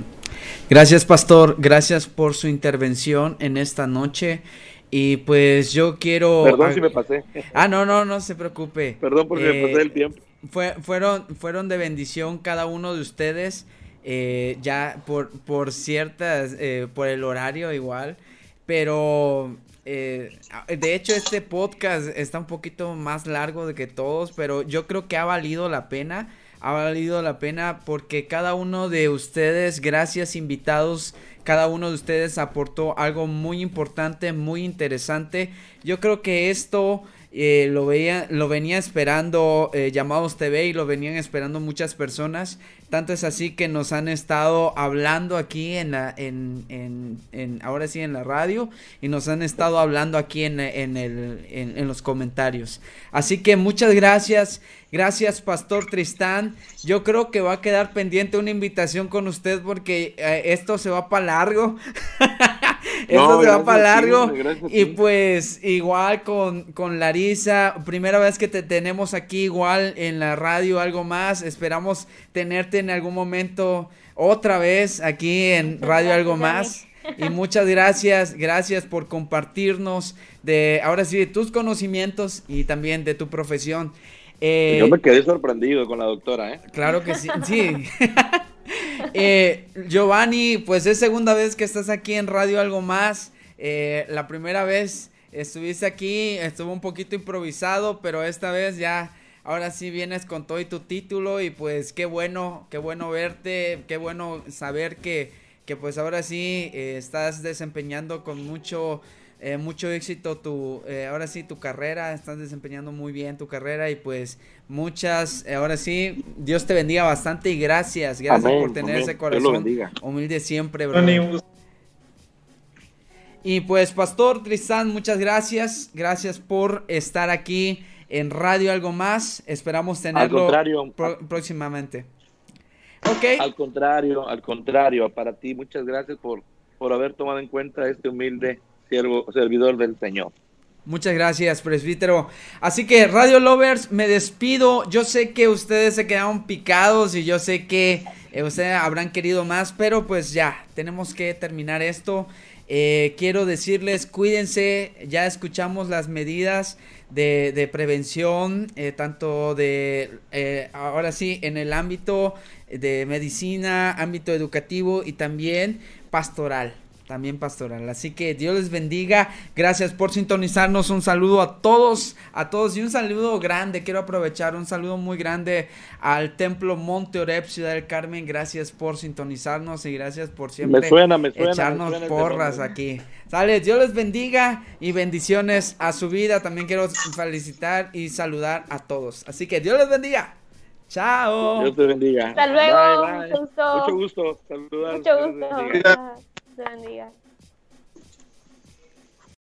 Gracias, pastor. Gracias por su intervención en esta noche. Y pues yo quiero... Perdón si me pasé. Ah, no, no, no se preocupe. Perdón porque me pasé el tiempo. Fue, fueron, fueron de bendición cada uno de ustedes, eh, ya por, por ciertas, eh, por el horario igual, pero eh, de hecho este podcast está un poquito más largo de que todos, pero yo creo que ha valido la pena, ha valido la pena porque cada uno de ustedes, gracias invitados, cada uno de ustedes aportó algo muy importante, muy interesante. Yo creo que esto eh, lo, veía, lo venía esperando eh, Llamados TV y lo venían esperando muchas personas. Tanto es así que nos han estado hablando aquí en la, en, en, ahora sí en la radio y nos han estado hablando aquí en, en, el, en, los comentarios. Así que muchas gracias, gracias Pastor Tristán. Yo creo que va a quedar pendiente una invitación con usted porque eh, esto se va para largo. esto se va para largo. y pues igual con, con Larisa, primera vez que te tenemos aquí igual en la radio, algo más. Esperamos tenerte en algún momento otra vez aquí en Radio Algo Más. Y muchas gracias, gracias por compartirnos de, ahora sí, de tus conocimientos y también de tu profesión. Eh, Yo me quedé sorprendido con la doctora, ¿eh? Claro que sí, sí. Eh, Giovanni, pues es segunda vez que estás aquí en Radio Algo Más. Eh, la primera vez estuviste aquí, estuvo un poquito improvisado, pero esta vez ya ahora sí vienes con todo y tu título y pues qué bueno, qué bueno verte, qué bueno saber que, que pues ahora sí eh, estás desempeñando con mucho, eh, mucho éxito tu, eh, ahora sí tu carrera, estás desempeñando muy bien tu carrera y pues muchas, ahora sí, Dios te bendiga bastante y gracias, gracias por tener ese corazón humilde siempre, Y pues Pastor Tristán, muchas gracias, gracias por estar aquí en Radio Algo Más. Esperamos tenerlo próximamente. Okay. Al contrario, al contrario, para ti muchas gracias por, por haber tomado en cuenta este humilde siervo, servidor del Señor. Muchas gracias, presbítero. Así que, Radio Lovers, me despido. Yo sé que ustedes se quedaron picados y yo sé que eh, ustedes habrán querido más, pero pues ya, tenemos que terminar esto. Eh, quiero decirles, cuídense, ya escuchamos las medidas de, prevención, eh, tanto de, eh, ahora sí, en el ámbito de medicina, ámbito educativo y también pastoral también pastoral. Así que Dios les bendiga. Gracias por sintonizarnos. Un saludo a todos, a todos y un saludo grande. Quiero aprovechar un saludo muy grande al Templo Monte Oreb, Ciudad del Carmen. Gracias por sintonizarnos y gracias por siempre echarnos porras aquí. Sale, Dios les bendiga y bendiciones a su vida. También quiero felicitar y saludar a todos. Así que Dios les bendiga. Chao. Dios te bendiga. Hasta luego. Mucho gusto. Mucho gusto. Mucho gusto. Dios bendiga.